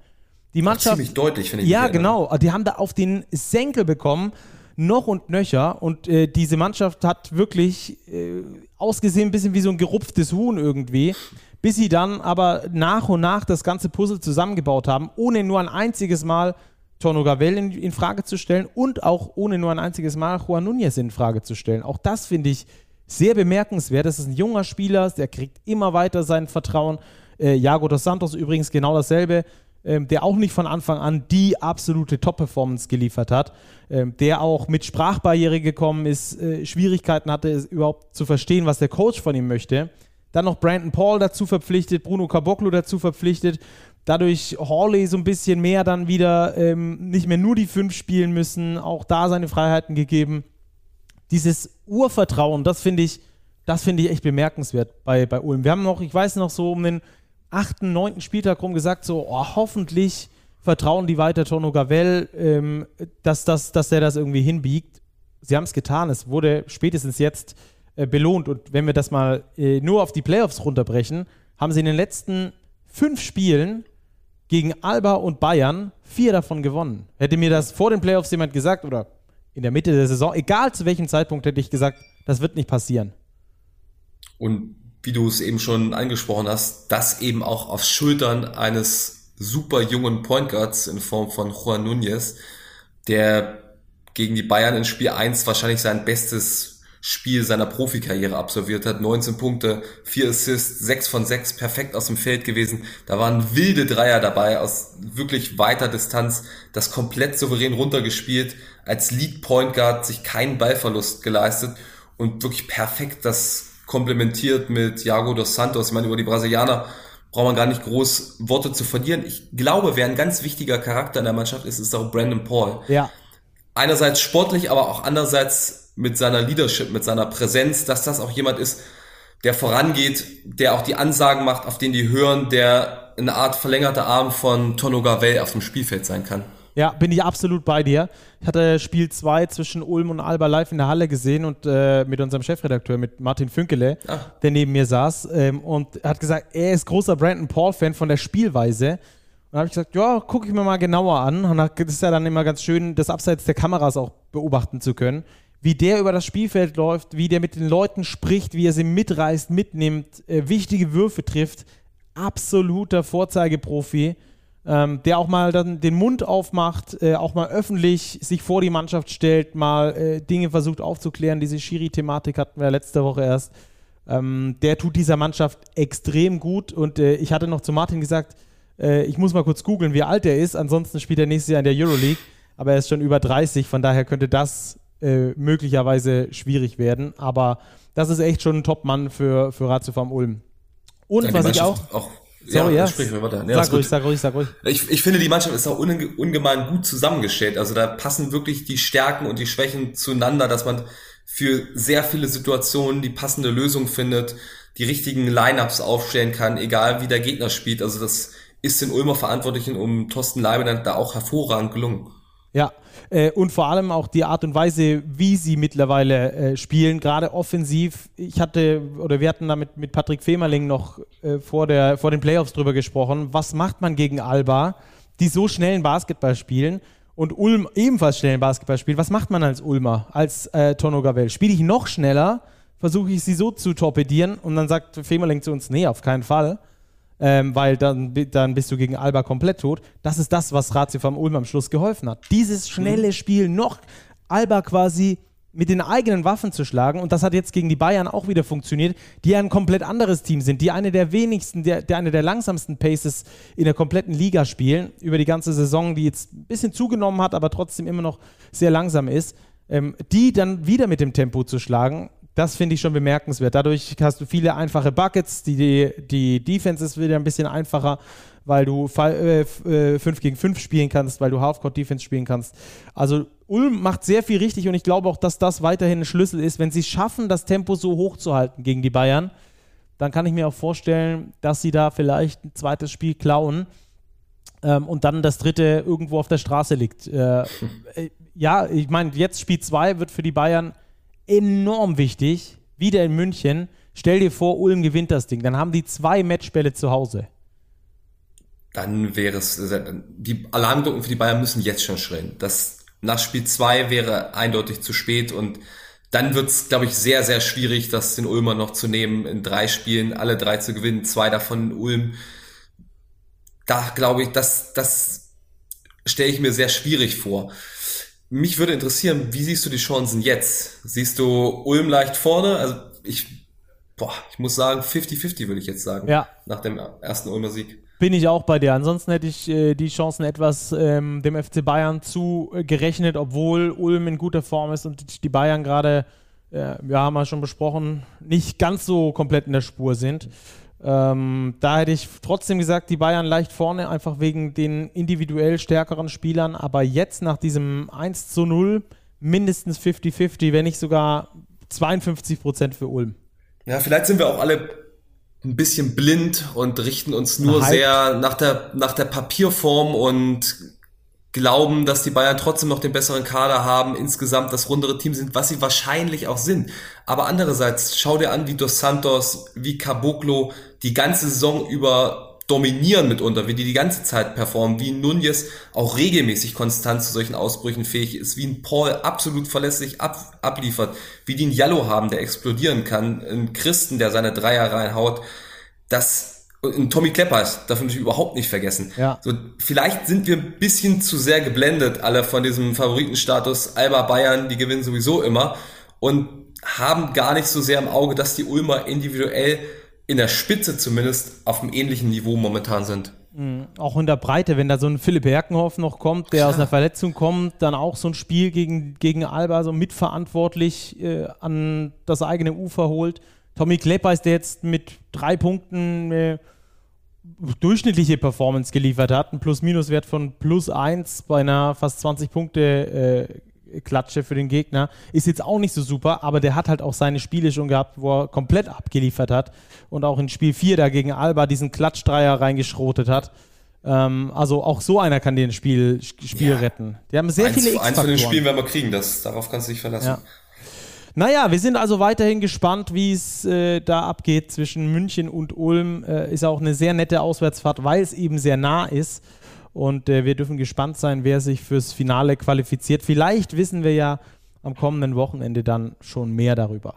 Die Mannschaft, ziemlich deutlich, finde ich. Ja, genau. Die haben da auf den Senkel bekommen noch und nöcher. Und äh, diese Mannschaft hat wirklich äh, ausgesehen, ein bisschen wie so ein gerupftes Huhn irgendwie bis sie dann aber nach und nach das ganze Puzzle zusammengebaut haben, ohne nur ein einziges Mal Torno Gavel in, in, Frage zu stellen und auch ohne nur ein einziges Mal Juan Núñez in Frage zu stellen. Auch das finde ich sehr bemerkenswert. Das ist ein junger Spieler, der kriegt immer weiter sein Vertrauen. Äh, Jago dos Santos übrigens genau dasselbe, ähm, der auch nicht von Anfang an die absolute Top-Performance geliefert hat, ähm, der auch mit Sprachbarriere gekommen ist, äh, Schwierigkeiten hatte, überhaupt zu verstehen, was der Coach von ihm möchte. Dann noch Brandon Paul dazu verpflichtet, Bruno Caboclo dazu verpflichtet. dadurch Hawley so ein bisschen mehr dann wieder ähm, nicht mehr nur die fünf spielen müssen, auch da seine Freiheiten gegeben. Dieses Urvertrauen, das finde ich, das finde ich echt bemerkenswert bei, bei Ulm. Wir haben noch, ich weiß noch so um den achten, neunten Spieltag rum gesagt, so oh, hoffentlich vertrauen die weiter Tono Gavel, ähm, dass, dass, dass er das irgendwie hinbiegt. Sie haben es getan, es wurde spätestens jetzt äh, belohnt. Und wenn wir das mal äh, nur auf die Playoffs runterbrechen, haben sie in den letzten fünf Spielen gegen Alba und Bayern vier davon gewonnen. Hätte mir das vor den Playoffs jemand gesagt oder in der Mitte der Saison, egal zu welchem Zeitpunkt, hätte ich gesagt, das wird nicht passieren. Und wie du es eben schon angesprochen hast, das eben auch auf Schultern eines super jungen Point Guards in Form von Juan Núñez, der gegen die Bayern in Spiel 1 wahrscheinlich sein bestes Spiel seiner Profikarriere absolviert hat. 19 Punkte, 4 Assists, 6 von 6 perfekt aus dem Feld gewesen. Da waren wilde Dreier dabei aus wirklich weiter Distanz, das komplett souverän runtergespielt, als Lead Point Guard sich keinen Ballverlust geleistet und wirklich perfekt das komplementiert mit Thiago dos Santos. Ich meine, über die Brasilianer braucht man gar nicht groß Worte zu verlieren. Ich glaube, wer ein ganz wichtiger Charakter in der Mannschaft ist, ist auch Brandon Paul. Ja. Einerseits sportlich, aber auch andererseits mit seiner Leadership, mit seiner Präsenz, dass das auch jemand ist, der vorangeht, der auch die Ansagen macht, auf den die hören, der eine Art verlängerter Arm von Tono Gavel auf dem Spielfeld sein kann. Ja, bin ich absolut bei dir. Ich hatte Spiel 2 zwischen Ulm und Alba live in der Halle gesehen und äh, mit unserem Chefredakteur, mit Martin Fünkele, Ach. der neben mir saß ähm, und hat gesagt, er ist großer Brandon Paul-Fan von der Spielweise. Und dann habe ich gesagt, ja, gucke ich mir mal genauer an. Und das ist ja dann immer ganz schön, das abseits der Kameras auch beobachten zu können. Wie der über das Spielfeld läuft, wie der mit den Leuten spricht, wie er sie mitreißt, mitnimmt, äh, wichtige Würfe trifft. Absoluter Vorzeigeprofi ähm, der auch mal dann den Mund aufmacht, äh, auch mal öffentlich sich vor die Mannschaft stellt, mal äh, Dinge versucht aufzuklären. Diese Schiri-Thematik hatten wir letzte Woche erst. Ähm, der tut dieser Mannschaft extrem gut und äh, ich hatte noch zu Martin gesagt, äh, ich muss mal kurz googeln, wie alt er ist. Ansonsten spielt er nächstes Jahr in der Euroleague, aber er ist schon über 30, von daher könnte das äh, möglicherweise schwierig werden. Aber das ist echt schon ein Top-Mann für, für Ratio vom Ulm. Und was ich auch, auch Sorry, ja. Sprich mir weiter. Nee, sag ruhig, sag ruhig, sag ruhig. Ich, ich finde, die Mannschaft ist auch unge ungemein gut zusammengestellt. Also da passen wirklich die Stärken und die Schwächen zueinander, dass man für sehr viele Situationen die passende Lösung findet, die richtigen Lineups aufstellen kann, egal wie der Gegner spielt. Also das ist den Ulmer Verantwortlichen um Thorsten Leibe da auch hervorragend gelungen. Ja, äh, und vor allem auch die Art und Weise, wie sie mittlerweile äh, spielen, gerade offensiv. Ich hatte, oder wir hatten damit mit Patrick Femerling noch äh, vor, der, vor den Playoffs drüber gesprochen. Was macht man gegen Alba, die so schnellen Basketball spielen? Und Ulm ebenfalls schnellen Basketball spielt. Was macht man als Ulmer, als äh, Tono Gavel? Spiele ich noch schneller? Versuche ich sie so zu torpedieren? Und dann sagt Femerling zu uns, nee, auf keinen Fall ähm, weil dann, dann bist du gegen Alba komplett tot. Das ist das, was Ratio vom Ulm am Schluss geholfen hat. Dieses schnelle mhm. Spiel noch Alba quasi mit den eigenen Waffen zu schlagen. Und das hat jetzt gegen die Bayern auch wieder funktioniert, die ein komplett anderes Team sind, die eine der wenigsten, der, der eine der langsamsten Paces in der kompletten Liga spielen, über die ganze Saison, die jetzt ein bisschen zugenommen hat, aber trotzdem immer noch sehr langsam ist. Ähm, die dann wieder mit dem Tempo zu schlagen, das finde ich schon bemerkenswert. Dadurch hast du viele einfache Buckets. Die, die Defense ist wieder ein bisschen einfacher, weil du 5 äh, äh gegen 5 spielen kannst, weil du Halfcourt-Defense spielen kannst. Also Ulm macht sehr viel richtig und ich glaube auch, dass das weiterhin ein Schlüssel ist. Wenn sie schaffen, das Tempo so hoch zu halten gegen die Bayern, dann kann ich mir auch vorstellen, dass sie da vielleicht ein zweites Spiel klauen ähm, und dann das dritte irgendwo auf der Straße liegt. Äh, äh, ja, ich meine, jetzt Spiel 2 wird für die Bayern enorm wichtig. Wieder in München. Stell dir vor, Ulm gewinnt das Ding. Dann haben die zwei Matchbälle zu Hause. Dann wäre es, die Alarmglocken für die Bayern müssen jetzt schon schrillen. Das nach Spiel 2 wäre eindeutig zu spät und dann wird es, glaube ich, sehr, sehr schwierig, das den Ulmer noch zu nehmen, in drei Spielen alle drei zu gewinnen, zwei davon in Ulm. Da glaube ich, das, das stelle ich mir sehr schwierig vor. Mich würde interessieren, wie siehst du die Chancen jetzt? Siehst du Ulm leicht vorne? Also ich, boah, ich muss sagen, 50-50 würde ich jetzt sagen. Ja. Nach dem ersten Ulmer Sieg. Bin ich auch bei dir. Ansonsten hätte ich äh, die Chancen etwas ähm, dem FC Bayern zu äh, gerechnet, obwohl Ulm in guter Form ist und die Bayern gerade, äh, ja, haben wir schon besprochen, nicht ganz so komplett in der Spur sind. Ähm, da hätte ich trotzdem gesagt, die Bayern leicht vorne, einfach wegen den individuell stärkeren Spielern. Aber jetzt nach diesem 1 zu 0 mindestens 50-50, wenn nicht sogar 52 Prozent für Ulm. Ja, vielleicht sind wir auch alle ein bisschen blind und richten uns nur Hyped. sehr nach der, nach der Papierform und glauben, dass die Bayern trotzdem noch den besseren Kader haben, insgesamt das rundere Team sind, was sie wahrscheinlich auch sind. Aber andererseits, schau dir an, wie Dos Santos, wie Caboclo die ganze Saison über dominieren mitunter, wie die die ganze Zeit performen, wie Nunez auch regelmäßig konstant zu solchen Ausbrüchen fähig ist, wie ein Paul absolut verlässlich ab, abliefert, wie die einen Yellow haben, der explodieren kann, ein Christen, der seine Dreier reinhaut, das und Tommy Klepper darf man natürlich überhaupt nicht vergessen. Ja. So, vielleicht sind wir ein bisschen zu sehr geblendet, alle von diesem Favoritenstatus. Alba Bayern, die gewinnen sowieso immer und haben gar nicht so sehr im Auge, dass die Ulmer individuell in der Spitze zumindest auf einem ähnlichen Niveau momentan sind. Mhm. Auch in der Breite, wenn da so ein Philipp Herkenhoff noch kommt, der Klar. aus einer Verletzung kommt, dann auch so ein Spiel gegen, gegen Alba so mitverantwortlich äh, an das eigene Ufer holt. Tommy Klepper ist der jetzt mit drei Punkten äh, durchschnittliche Performance geliefert hat, ein Plus-Minus-Wert von plus eins bei einer fast 20 Punkte äh, Klatsche für den Gegner. Ist jetzt auch nicht so super, aber der hat halt auch seine Spiele schon gehabt, wo er komplett abgeliefert hat und auch in Spiel 4 da gegen Alba diesen Klatschdreier reingeschrotet hat. Ähm, also auch so einer kann den Spiel, Spiel ja. retten. Die haben sehr eins, viele x Eins von den Spielen werden wir kriegen, das, darauf kannst du dich verlassen. Ja. Naja, wir sind also weiterhin gespannt, wie es äh, da abgeht zwischen München und Ulm. Äh, ist auch eine sehr nette Auswärtsfahrt, weil es eben sehr nah ist. Und äh, wir dürfen gespannt sein, wer sich fürs Finale qualifiziert. Vielleicht wissen wir ja am kommenden Wochenende dann schon mehr darüber.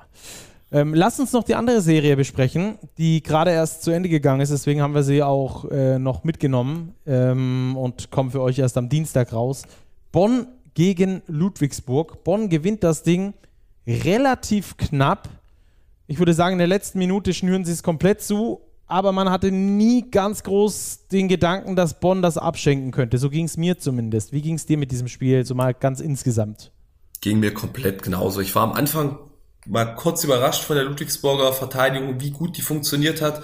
Ähm, lasst uns noch die andere Serie besprechen, die gerade erst zu Ende gegangen ist. Deswegen haben wir sie auch äh, noch mitgenommen ähm, und kommen für euch erst am Dienstag raus. Bonn gegen Ludwigsburg. Bonn gewinnt das Ding relativ knapp. Ich würde sagen, in der letzten Minute schnüren sie es komplett zu aber man hatte nie ganz groß den Gedanken, dass Bonn das abschenken könnte. So ging es mir zumindest. Wie ging es dir mit diesem Spiel, so mal ganz insgesamt? Ging mir komplett genauso. Ich war am Anfang mal kurz überrascht von der Ludwigsburger Verteidigung, wie gut die funktioniert hat,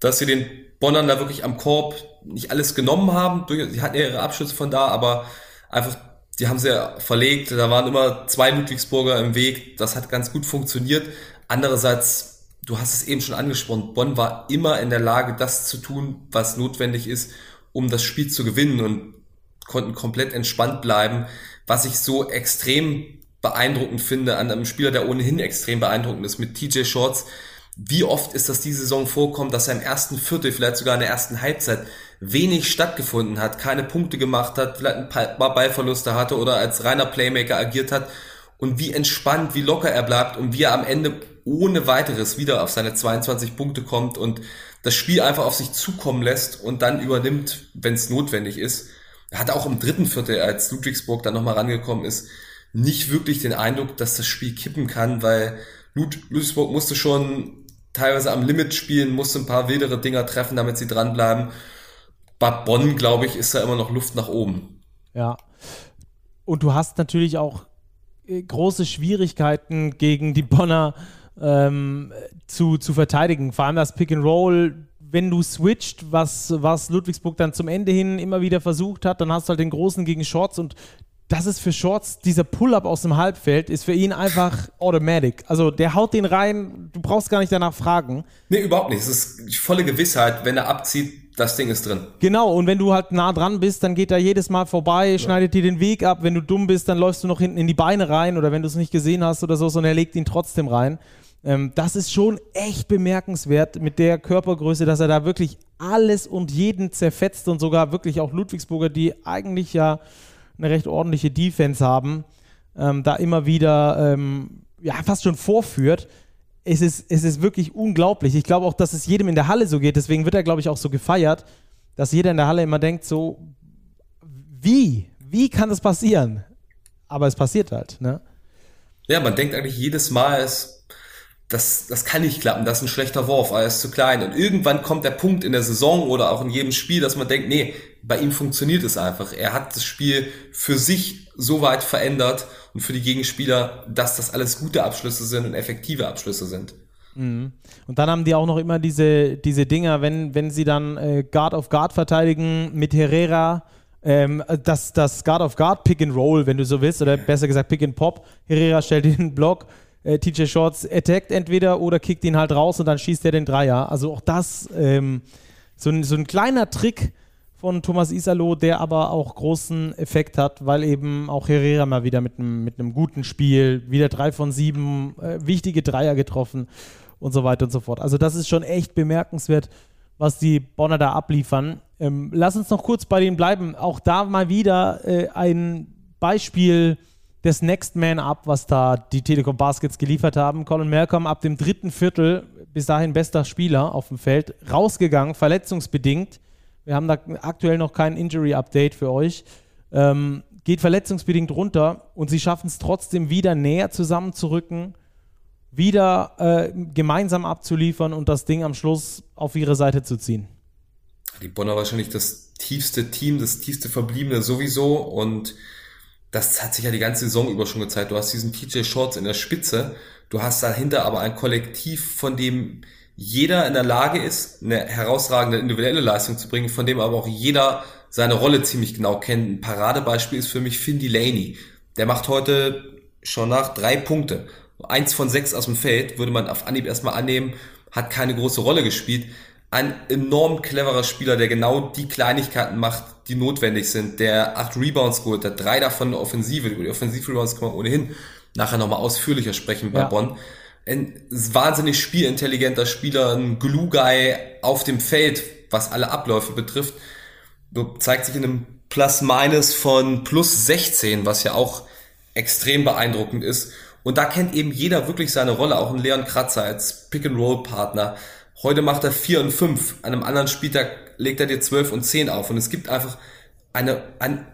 dass sie den Bonnern da wirklich am Korb nicht alles genommen haben. Sie hatten ihre Abschüsse von da, aber einfach, die haben sie ja verlegt. Da waren immer zwei Ludwigsburger im Weg. Das hat ganz gut funktioniert. Andererseits du hast es eben schon angesprochen, Bonn war immer in der Lage, das zu tun, was notwendig ist, um das Spiel zu gewinnen und konnten komplett entspannt bleiben, was ich so extrem beeindruckend finde an einem Spieler, der ohnehin extrem beeindruckend ist mit TJ Shorts. Wie oft ist das diese Saison vorkommt, dass er im ersten Viertel, vielleicht sogar in der ersten Halbzeit wenig stattgefunden hat, keine Punkte gemacht hat, vielleicht ein paar Ballverluste hatte oder als reiner Playmaker agiert hat und wie entspannt, wie locker er bleibt und wie er am Ende ohne weiteres wieder auf seine 22 Punkte kommt und das Spiel einfach auf sich zukommen lässt und dann übernimmt, wenn es notwendig ist. Er hatte auch im dritten Viertel, als Ludwigsburg dann nochmal rangekommen ist, nicht wirklich den Eindruck, dass das Spiel kippen kann, weil Lud Ludwigsburg musste schon teilweise am Limit spielen, musste ein paar wildere Dinger treffen, damit sie dranbleiben. Bei Bonn, glaube ich, ist da immer noch Luft nach oben. Ja. Und du hast natürlich auch äh, große Schwierigkeiten gegen die Bonner ähm, zu, zu verteidigen. Vor allem das Pick and Roll, wenn du switcht, was, was Ludwigsburg dann zum Ende hin immer wieder versucht hat, dann hast du halt den Großen gegen Shorts und das ist für Shorts, dieser Pull-up aus dem Halbfeld ist für ihn einfach automatic. Also der haut den rein, du brauchst gar nicht danach fragen. Nee, überhaupt nicht. Es ist volle Gewissheit, wenn er abzieht, das Ding ist drin. Genau, und wenn du halt nah dran bist, dann geht er jedes Mal vorbei, ja. schneidet dir den Weg ab. Wenn du dumm bist, dann läufst du noch hinten in die Beine rein oder wenn du es nicht gesehen hast oder so, sondern er legt ihn trotzdem rein. Ähm, das ist schon echt bemerkenswert mit der Körpergröße, dass er da wirklich alles und jeden zerfetzt und sogar wirklich auch Ludwigsburger, die eigentlich ja eine recht ordentliche Defense haben, ähm, da immer wieder ähm, ja, fast schon vorführt. Es ist, es ist wirklich unglaublich. Ich glaube auch, dass es jedem in der Halle so geht. Deswegen wird er, glaube ich, auch so gefeiert, dass jeder in der Halle immer denkt, so, wie? Wie kann das passieren? Aber es passiert halt, ne? Ja, man denkt eigentlich jedes Mal, es das, das kann nicht klappen, das ist ein schlechter Wurf, er ist zu klein. Und irgendwann kommt der Punkt in der Saison oder auch in jedem Spiel, dass man denkt, nee, bei ihm funktioniert es einfach. Er hat das Spiel für sich so weit verändert und für die Gegenspieler, dass das alles gute Abschlüsse sind und effektive Abschlüsse sind. Mhm. Und dann haben die auch noch immer diese, diese Dinger, wenn, wenn sie dann äh, Guard of Guard verteidigen mit Herrera, ähm, das, das Guard of Guard Pick and Roll, wenn du so willst, oder besser gesagt Pick and Pop. Herrera stellt den Block, äh, TJ Shorts attackt entweder oder kickt ihn halt raus und dann schießt er den Dreier. Also auch das ähm, so, ein, so ein kleiner Trick von Thomas Isalo, der aber auch großen Effekt hat, weil eben auch Herrera mal wieder mit einem mit guten Spiel, wieder drei von sieben, äh, wichtige Dreier getroffen und so weiter und so fort. Also das ist schon echt bemerkenswert, was die Bonner da abliefern. Ähm, lass uns noch kurz bei denen bleiben. Auch da mal wieder äh, ein Beispiel des Next Man Up, was da die Telekom Baskets geliefert haben. Colin Malcolm ab dem dritten Viertel, bis dahin bester Spieler auf dem Feld, rausgegangen, verletzungsbedingt. Wir haben da aktuell noch kein Injury-Update für euch. Ähm, geht verletzungsbedingt runter und sie schaffen es trotzdem wieder näher zusammenzurücken wieder äh, gemeinsam abzuliefern und das Ding am Schluss auf ihre Seite zu ziehen. Die Bonner wahrscheinlich das tiefste Team, das tiefste Verbliebene sowieso und das hat sich ja die ganze Saison über schon gezeigt. Du hast diesen TJ Shorts in der Spitze, du hast dahinter aber ein Kollektiv, von dem jeder in der Lage ist, eine herausragende individuelle Leistung zu bringen, von dem aber auch jeder seine Rolle ziemlich genau kennt. Ein Paradebeispiel ist für mich Finn Delaney. Der macht heute schon nach drei Punkte eins von sechs aus dem Feld, würde man auf Anhieb erstmal annehmen, hat keine große Rolle gespielt. Ein enorm cleverer Spieler, der genau die Kleinigkeiten macht, die notwendig sind, der acht Rebounds geholt hat, drei davon eine Offensive. Über die Offensiv-Rebounds kann man ohnehin nachher nochmal ausführlicher sprechen bei ja. Bonn. Ein wahnsinnig spielintelligenter Spieler, ein Glue-Guy auf dem Feld, was alle Abläufe betrifft. Du zeigt sich in einem Plus-Minus von plus 16, was ja auch extrem beeindruckend ist. Und da kennt eben jeder wirklich seine Rolle, auch ein Leon Kratzer als Pick-and-Roll-Partner. Heute macht er 4 und 5, an einem anderen Spieltag legt er dir 12 und 10 auf. Und es gibt einfach eine, ein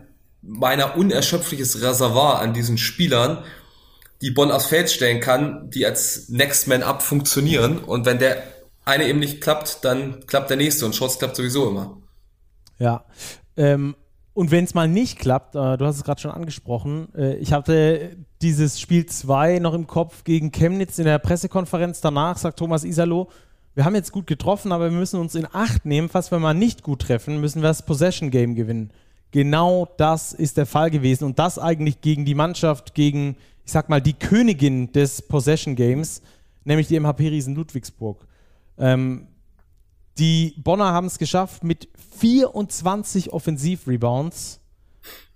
meiner unerschöpfliches Reservoir an diesen Spielern, die Bonn aufs Feld stellen kann, die als Next Man Up funktionieren. Und wenn der eine eben nicht klappt, dann klappt der nächste und Schotz klappt sowieso immer. Ja, ähm, und wenn es mal nicht klappt, äh, du hast es gerade schon angesprochen, äh, ich hatte dieses Spiel 2 noch im Kopf gegen Chemnitz in der Pressekonferenz. Danach sagt Thomas Isalo, wir haben jetzt gut getroffen, aber wir müssen uns in Acht nehmen. Falls wir mal nicht gut treffen, müssen wir das Possession Game gewinnen. Genau das ist der Fall gewesen. Und das eigentlich gegen die Mannschaft, gegen, ich sag mal, die Königin des Possession Games, nämlich die MHP Riesen Ludwigsburg. Ähm, die Bonner haben es geschafft, mit 24 Offensiv-Rebounds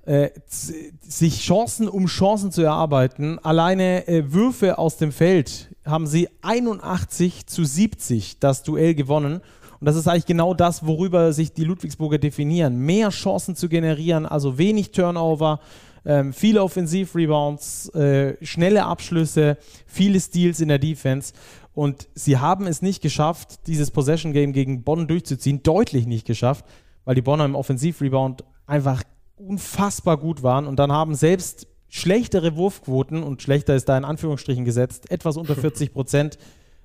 äh, sich Chancen um Chancen zu erarbeiten. Alleine äh, Würfe aus dem Feld haben sie 81 zu 70 das Duell gewonnen. Und das ist eigentlich genau das, worüber sich die Ludwigsburger definieren. Mehr Chancen zu generieren, also wenig Turnover, ähm, viele Offensiv-Rebounds, äh, schnelle Abschlüsse, viele Steals in der Defense. Und sie haben es nicht geschafft, dieses Possession-Game gegen Bonn durchzuziehen. Deutlich nicht geschafft, weil die Bonner im Offensiv-Rebound einfach unfassbar gut waren. Und dann haben selbst schlechtere Wurfquoten, und schlechter ist da in Anführungsstrichen gesetzt, etwas unter 40 Prozent,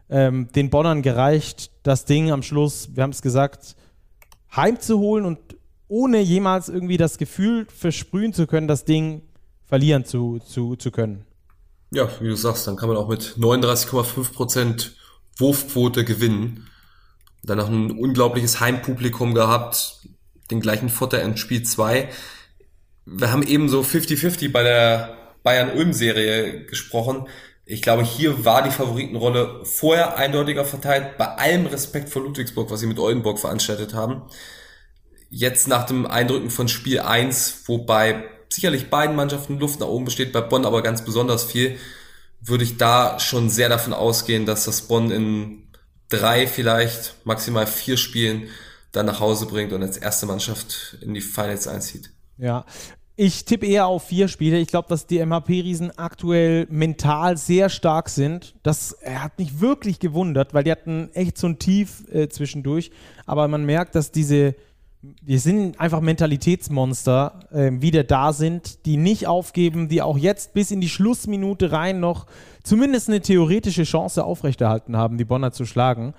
ähm, den Bonnern gereicht, das Ding am Schluss, wir haben es gesagt, heimzuholen und ohne jemals irgendwie das Gefühl versprühen zu können, das Ding verlieren zu, zu, zu können. Ja, wie du sagst, dann kann man auch mit 39,5% Wurfquote gewinnen. Dann noch ein unglaubliches Heimpublikum gehabt, den gleichen Futter in Spiel 2. Wir haben eben so 50-50 bei der Bayern-Ulm-Serie gesprochen. Ich glaube, hier war die Favoritenrolle vorher eindeutiger verteilt, bei allem Respekt vor Ludwigsburg, was sie mit Oldenburg veranstaltet haben. Jetzt nach dem Eindrücken von Spiel 1, wobei sicherlich beiden Mannschaften Luft nach oben besteht, bei Bonn aber ganz besonders viel, würde ich da schon sehr davon ausgehen, dass das Bonn in drei, vielleicht maximal vier Spielen dann nach Hause bringt und als erste Mannschaft in die Finals einzieht. Ja, ich tippe eher auf vier Spiele. Ich glaube, dass die MHP-Riesen aktuell mental sehr stark sind. Das hat mich wirklich gewundert, weil die hatten echt so ein Tief äh, zwischendurch. Aber man merkt, dass diese die sind einfach Mentalitätsmonster, äh, wieder da sind, die nicht aufgeben, die auch jetzt bis in die Schlussminute rein noch zumindest eine theoretische Chance aufrechterhalten haben, die Bonner zu schlagen.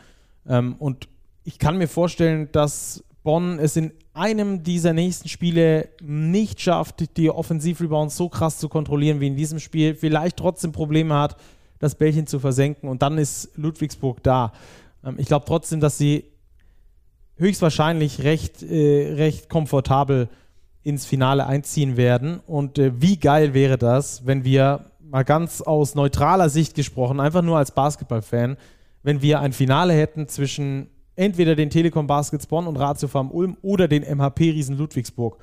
Ähm, und ich kann mir vorstellen, dass Bonn es in einem dieser nächsten Spiele nicht schafft, die Offensivrebounds so krass zu kontrollieren wie in diesem Spiel, vielleicht trotzdem Probleme hat, das Bällchen zu versenken und dann ist Ludwigsburg da. Ähm, ich glaube trotzdem, dass sie höchstwahrscheinlich recht, äh, recht komfortabel ins Finale einziehen werden. Und äh, wie geil wäre das, wenn wir mal ganz aus neutraler Sicht gesprochen, einfach nur als Basketballfan, wenn wir ein Finale hätten zwischen entweder den Telekom Baskets Bonn und Ratio Farm Ulm oder den MHP Riesen Ludwigsburg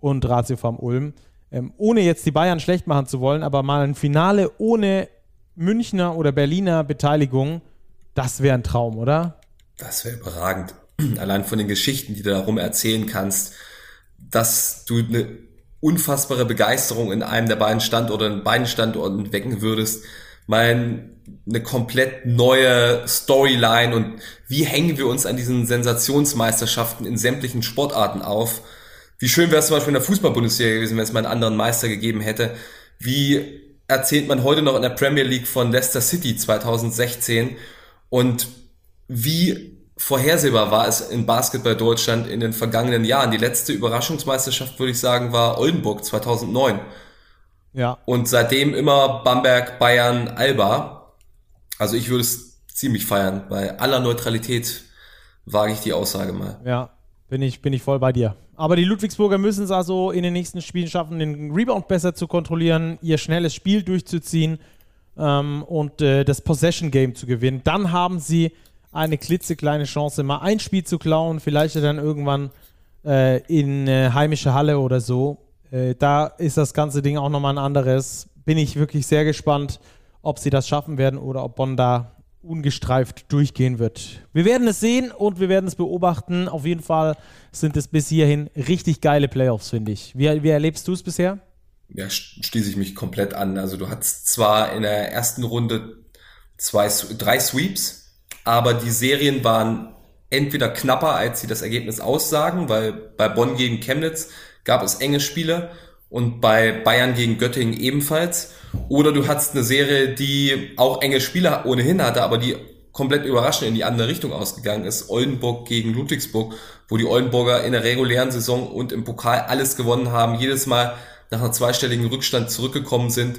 und Ratio Farm Ulm. Ähm, ohne jetzt die Bayern schlecht machen zu wollen, aber mal ein Finale ohne Münchner oder Berliner Beteiligung, das wäre ein Traum, oder? Das wäre überragend. Allein von den Geschichten, die du darum erzählen kannst, dass du eine unfassbare Begeisterung in einem der beiden Standorte, in beiden Standorten wecken würdest. Mein, eine komplett neue Storyline und wie hängen wir uns an diesen Sensationsmeisterschaften in sämtlichen Sportarten auf? Wie schön wäre es zum Beispiel in der Fußball-Bundesliga gewesen, wenn es mal einen anderen Meister gegeben hätte. Wie erzählt man heute noch in der Premier League von Leicester City 2016 und wie vorhersehbar war es in Basketball Deutschland in den vergangenen Jahren. Die letzte Überraschungsmeisterschaft, würde ich sagen, war Oldenburg 2009. Ja. Und seitdem immer Bamberg, Bayern, Alba. Also ich würde es ziemlich feiern. Bei aller Neutralität wage ich die Aussage mal. Ja, bin ich, bin ich voll bei dir. Aber die Ludwigsburger müssen es also in den nächsten Spielen schaffen, den Rebound besser zu kontrollieren, ihr schnelles Spiel durchzuziehen ähm, und äh, das Possession Game zu gewinnen. Dann haben sie eine klitzekleine Chance, mal ein Spiel zu klauen, vielleicht dann irgendwann äh, in äh, heimische Halle oder so. Äh, da ist das ganze Ding auch nochmal ein anderes. Bin ich wirklich sehr gespannt, ob sie das schaffen werden oder ob Bonn da ungestreift durchgehen wird. Wir werden es sehen und wir werden es beobachten. Auf jeden Fall sind es bis hierhin richtig geile Playoffs, finde ich. Wie, wie erlebst du es bisher? Ja, schließe ich mich komplett an. Also du hattest zwar in der ersten Runde zwei, drei Sweeps, aber die Serien waren entweder knapper, als sie das Ergebnis aussagen, weil bei Bonn gegen Chemnitz gab es enge Spiele und bei Bayern gegen Göttingen ebenfalls. Oder du hattest eine Serie, die auch enge Spiele ohnehin hatte, aber die komplett überraschend in die andere Richtung ausgegangen ist. Oldenburg gegen Ludwigsburg, wo die Oldenburger in der regulären Saison und im Pokal alles gewonnen haben, jedes Mal nach einer zweistelligen Rückstand zurückgekommen sind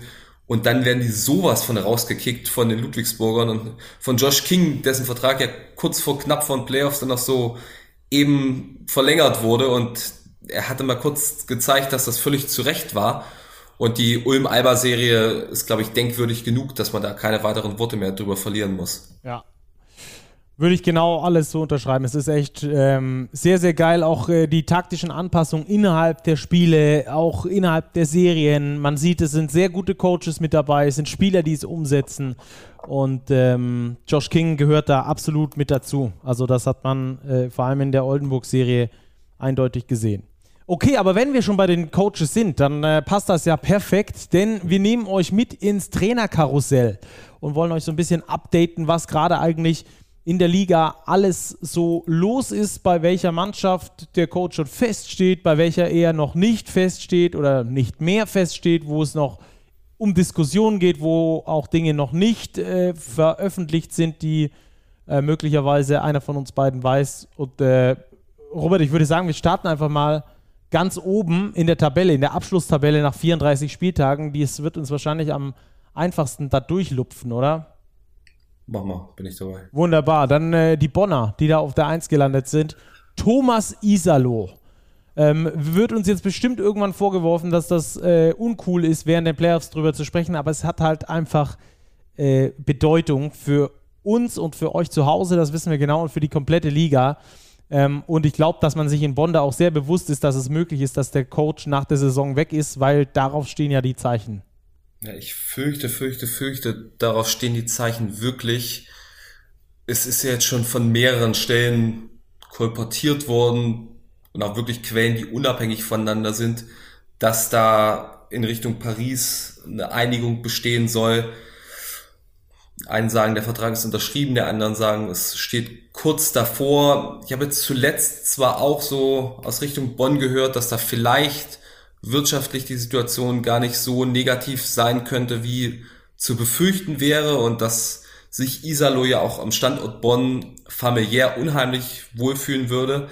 und dann werden die sowas von rausgekickt von den Ludwigsburgern und von Josh King, dessen Vertrag ja kurz vor knapp von Playoffs dann noch so eben verlängert wurde. Und er hatte mal kurz gezeigt, dass das völlig zu Recht war. Und die Ulm-Alba-Serie ist, glaube ich, denkwürdig genug, dass man da keine weiteren Worte mehr drüber verlieren muss. Ja, würde ich genau alles so unterschreiben. Es ist echt ähm, sehr, sehr geil. Auch äh, die taktischen Anpassungen innerhalb der Spiele, auch innerhalb der Serien. Man sieht, es sind sehr gute Coaches mit dabei. Es sind Spieler, die es umsetzen. Und ähm, Josh King gehört da absolut mit dazu. Also, das hat man äh, vor allem in der Oldenburg-Serie eindeutig gesehen. Okay, aber wenn wir schon bei den Coaches sind, dann äh, passt das ja perfekt, denn wir nehmen euch mit ins Trainerkarussell und wollen euch so ein bisschen updaten, was gerade eigentlich in der Liga alles so los ist, bei welcher Mannschaft der Coach schon feststeht, bei welcher er noch nicht feststeht oder nicht mehr feststeht, wo es noch um Diskussionen geht, wo auch Dinge noch nicht äh, veröffentlicht sind, die äh, möglicherweise einer von uns beiden weiß. Und äh, Robert, ich würde sagen, wir starten einfach mal ganz oben in der Tabelle, in der Abschlusstabelle nach 34 Spieltagen. Dies wird uns wahrscheinlich am einfachsten da durchlupfen, oder? Mach mal, bin ich dabei. Wunderbar. Dann äh, die Bonner, die da auf der 1 gelandet sind. Thomas Isalo. Ähm, wird uns jetzt bestimmt irgendwann vorgeworfen, dass das äh, uncool ist, während der Playoffs drüber zu sprechen, aber es hat halt einfach äh, Bedeutung für uns und für euch zu Hause, das wissen wir genau, und für die komplette Liga. Ähm, und ich glaube, dass man sich in Bonn da auch sehr bewusst ist, dass es möglich ist, dass der Coach nach der Saison weg ist, weil darauf stehen ja die Zeichen. Ja, ich fürchte, fürchte, fürchte, darauf stehen die Zeichen wirklich. Es ist ja jetzt schon von mehreren Stellen kolportiert worden und auch wirklich Quellen, die unabhängig voneinander sind, dass da in Richtung Paris eine Einigung bestehen soll. Einen sagen, der Vertrag ist unterschrieben, der anderen sagen, es steht kurz davor. Ich habe jetzt zuletzt zwar auch so aus Richtung Bonn gehört, dass da vielleicht wirtschaftlich die Situation gar nicht so negativ sein könnte, wie zu befürchten wäre und dass sich Isalo ja auch am Standort Bonn familiär unheimlich wohlfühlen würde.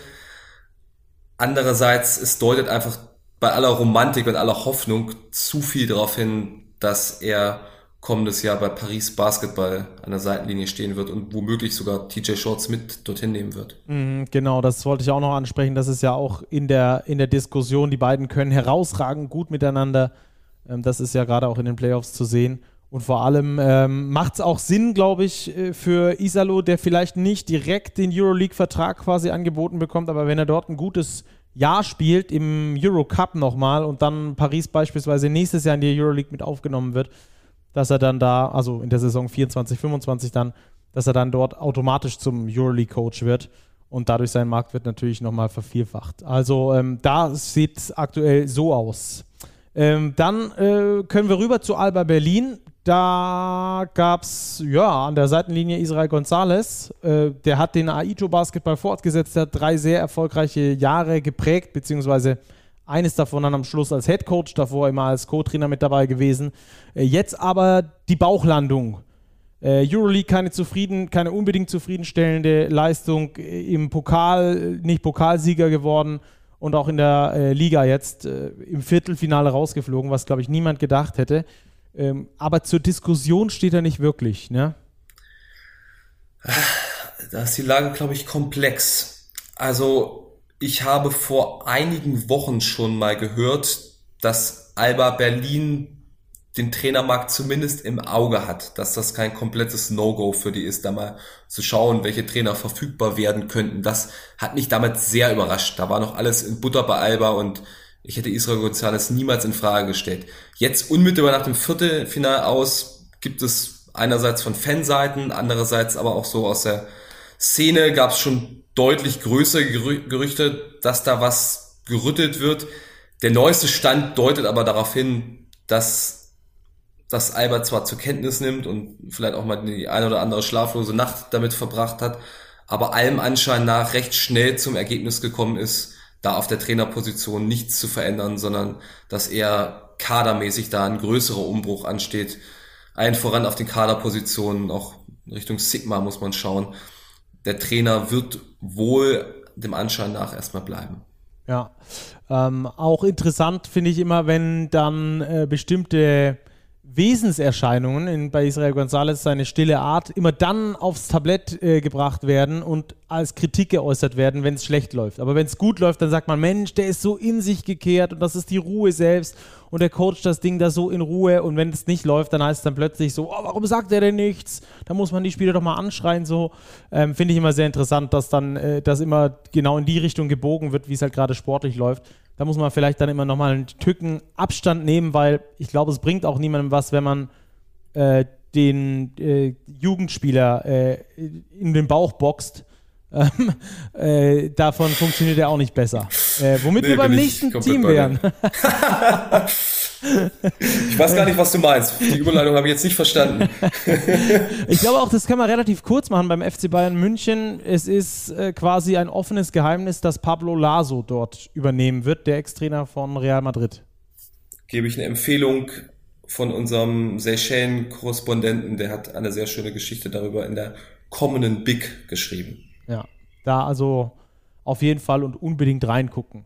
Andererseits, es deutet einfach bei aller Romantik und aller Hoffnung zu viel darauf hin, dass er kommendes Jahr bei Paris Basketball an der Seitenlinie stehen wird und womöglich sogar TJ Shorts mit dorthin nehmen wird. Mhm, genau, das wollte ich auch noch ansprechen. Das ist ja auch in der, in der Diskussion. Die beiden können herausragend gut miteinander. Ähm, das ist ja gerade auch in den Playoffs zu sehen. Und vor allem ähm, macht es auch Sinn, glaube ich, äh, für Isalo, der vielleicht nicht direkt den Euroleague-Vertrag quasi angeboten bekommt, aber wenn er dort ein gutes Jahr spielt im Eurocup nochmal und dann Paris beispielsweise nächstes Jahr in die Euroleague mit aufgenommen wird, dass er dann da, also in der Saison 24, 25 dann, dass er dann dort automatisch zum Euroleague-Coach wird und dadurch sein Markt wird natürlich nochmal vervielfacht. Also ähm, da sieht es aktuell so aus. Ähm, dann äh, können wir rüber zu Alba Berlin. Da gab es ja an der Seitenlinie Israel Gonzalez. Äh, der hat den Aito-Basketball fortgesetzt, der hat drei sehr erfolgreiche Jahre geprägt, beziehungsweise eines davon dann am Schluss als Head Coach, davor immer als Co-Trainer mit dabei gewesen. Äh, jetzt aber die Bauchlandung. Äh, Euroleague keine zufrieden, keine unbedingt zufriedenstellende Leistung äh, im Pokal, nicht Pokalsieger geworden und auch in der Liga jetzt im Viertelfinale rausgeflogen, was glaube ich niemand gedacht hätte. Ähm, aber zur Diskussion steht er nicht wirklich, ne? Da ist die Lage, glaube ich, komplex. Also, ich habe vor einigen Wochen schon mal gehört, dass Alba Berlin den Trainermarkt zumindest im Auge hat, dass das kein komplettes No-Go für die ist, da mal zu schauen, welche Trainer verfügbar werden könnten. Das hat mich damit sehr überrascht. Da war noch alles in Butter bei Alba und ich hätte Israel González niemals in Frage gestellt. Jetzt unmittelbar nach dem Viertelfinal aus gibt es einerseits von Fanseiten, andererseits aber auch so aus der Szene gab es schon deutlich größere Gerüchte, dass da was gerüttelt wird. Der neueste Stand deutet aber darauf hin, dass das Albert zwar zur Kenntnis nimmt und vielleicht auch mal die eine oder andere schlaflose Nacht damit verbracht hat, aber allem Anschein nach recht schnell zum Ergebnis gekommen ist, da auf der Trainerposition nichts zu verändern, sondern dass eher kadermäßig da ein größerer Umbruch ansteht. Ein voran auf den Kaderpositionen, auch Richtung Sigma muss man schauen. Der Trainer wird wohl dem Anschein nach erstmal bleiben. Ja, ähm, auch interessant finde ich immer, wenn dann äh, bestimmte Wesenserscheinungen in, bei Israel González, seine stille Art, immer dann aufs Tablett äh, gebracht werden und als Kritik geäußert werden, wenn es schlecht läuft. Aber wenn es gut läuft, dann sagt man, Mensch, der ist so in sich gekehrt und das ist die Ruhe selbst und der coacht das Ding da so in Ruhe und wenn es nicht läuft, dann heißt es dann plötzlich so, oh, warum sagt er denn nichts? Da muss man die Spieler doch mal anschreien so. Ähm, Finde ich immer sehr interessant, dass dann äh, das immer genau in die Richtung gebogen wird, wie es halt gerade sportlich läuft. Da muss man vielleicht dann immer nochmal einen Tücken Abstand nehmen, weil ich glaube, es bringt auch niemandem was, wenn man äh, den äh, Jugendspieler äh, in den Bauch boxt. Ähm, äh, davon funktioniert er auch nicht besser. Äh, womit nee, wir beim nächsten Team wären. ich weiß gar nicht, was du meinst. Die Überleitung habe ich jetzt nicht verstanden. ich glaube auch, das kann man relativ kurz machen beim FC Bayern München. Es ist äh, quasi ein offenes Geheimnis, dass Pablo Laso dort übernehmen wird, der Ex-Trainer von Real Madrid. Gebe ich eine Empfehlung von unserem Seychellen-Korrespondenten, der hat eine sehr schöne Geschichte darüber in der kommenden Big geschrieben. Ja, da also auf jeden Fall und unbedingt reingucken.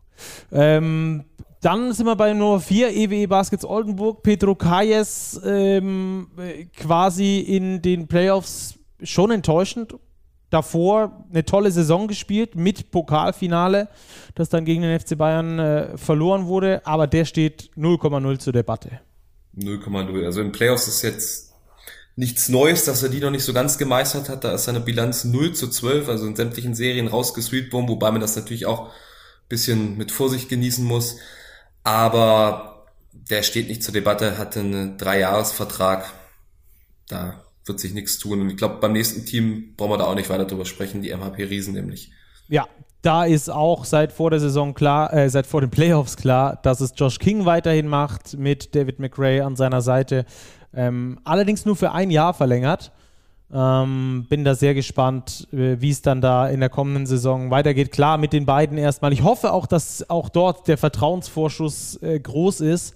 Ähm, dann sind wir bei Nummer 4, EWE Baskets Oldenburg. Pedro Kayes ähm, quasi in den Playoffs schon enttäuschend. Davor eine tolle Saison gespielt mit Pokalfinale, das dann gegen den FC Bayern äh, verloren wurde, aber der steht 0,0 zur Debatte. 0,0. Also in Playoffs ist jetzt nichts Neues, dass er die noch nicht so ganz gemeistert hat. Da ist seine Bilanz 0 zu 12, also in sämtlichen Serien rausgesweept worden, wobei man das natürlich auch bisschen mit Vorsicht genießen muss. Aber der steht nicht zur Debatte, hatte einen Dreijahresvertrag. Da wird sich nichts tun. Und ich glaube, beim nächsten Team brauchen wir da auch nicht weiter drüber sprechen, die MHP Riesen nämlich. Ja, da ist auch seit vor der Saison klar, äh, seit vor den Playoffs klar, dass es Josh King weiterhin macht mit David McRae an seiner Seite. Ähm, allerdings nur für ein Jahr verlängert. Ähm, bin da sehr gespannt, äh, wie es dann da in der kommenden Saison weitergeht. Klar, mit den beiden erstmal. Ich hoffe auch, dass auch dort der Vertrauensvorschuss äh, groß ist,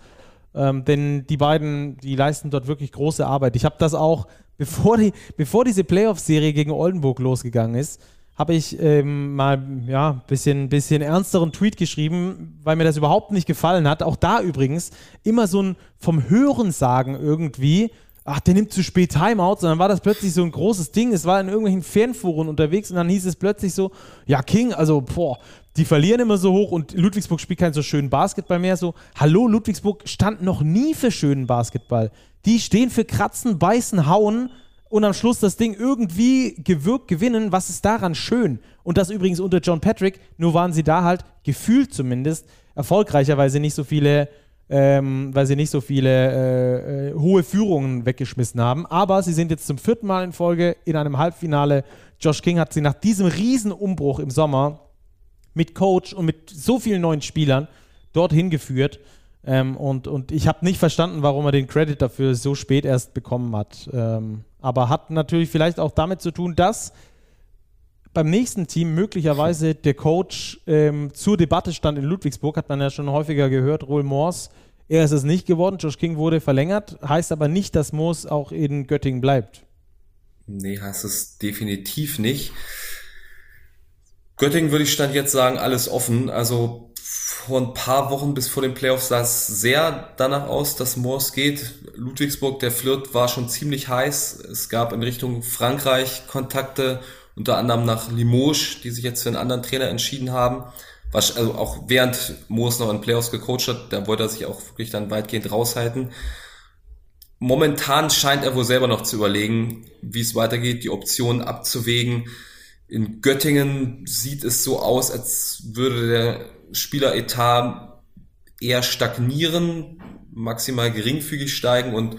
ähm, denn die beiden, die leisten dort wirklich große Arbeit. Ich habe das auch, bevor, die, bevor diese Playoff-Serie gegen Oldenburg losgegangen ist, habe ich ähm, mal ja ein bisschen, bisschen ernsteren Tweet geschrieben, weil mir das überhaupt nicht gefallen hat. Auch da übrigens immer so ein vom Hörensagen irgendwie ach, der nimmt zu spät Timeouts und dann war das plötzlich so ein großes Ding. Es war in irgendwelchen Fernforen unterwegs und dann hieß es plötzlich so, ja, King, also, boah, die verlieren immer so hoch und Ludwigsburg spielt keinen so schönen Basketball mehr. So, hallo, Ludwigsburg stand noch nie für schönen Basketball. Die stehen für Kratzen, Beißen, Hauen und am Schluss das Ding irgendwie gewirkt gewinnen. Was ist daran schön? Und das übrigens unter John Patrick, nur waren sie da halt gefühlt zumindest erfolgreicher, weil sie nicht so viele ähm, weil sie nicht so viele äh, äh, hohe Führungen weggeschmissen haben. Aber sie sind jetzt zum vierten Mal in Folge in einem Halbfinale. Josh King hat sie nach diesem Riesenumbruch im Sommer mit Coach und mit so vielen neuen Spielern dorthin geführt. Ähm, und, und ich habe nicht verstanden, warum er den Credit dafür so spät erst bekommen hat. Ähm, aber hat natürlich vielleicht auch damit zu tun, dass beim nächsten Team möglicherweise der Coach ähm, zur Debatte stand in Ludwigsburg, hat man ja schon häufiger gehört, Roel Moors. Er ist es nicht geworden, Josh King wurde verlängert, heißt aber nicht, dass Moors auch in Göttingen bleibt. Nee, heißt es definitiv nicht. Göttingen würde ich stand jetzt sagen, alles offen. Also vor ein paar Wochen bis vor den Playoffs sah es sehr danach aus, dass Moors geht. Ludwigsburg, der Flirt war schon ziemlich heiß. Es gab in Richtung Frankreich Kontakte unter anderem nach Limoges, die sich jetzt für einen anderen Trainer entschieden haben. Was, also auch während Moos noch in Playoffs gecoacht hat, da wollte er sich auch wirklich dann weitgehend raushalten. Momentan scheint er wohl selber noch zu überlegen, wie es weitergeht, die Optionen abzuwägen. In Göttingen sieht es so aus, als würde der Spieleretat eher stagnieren, maximal geringfügig steigen und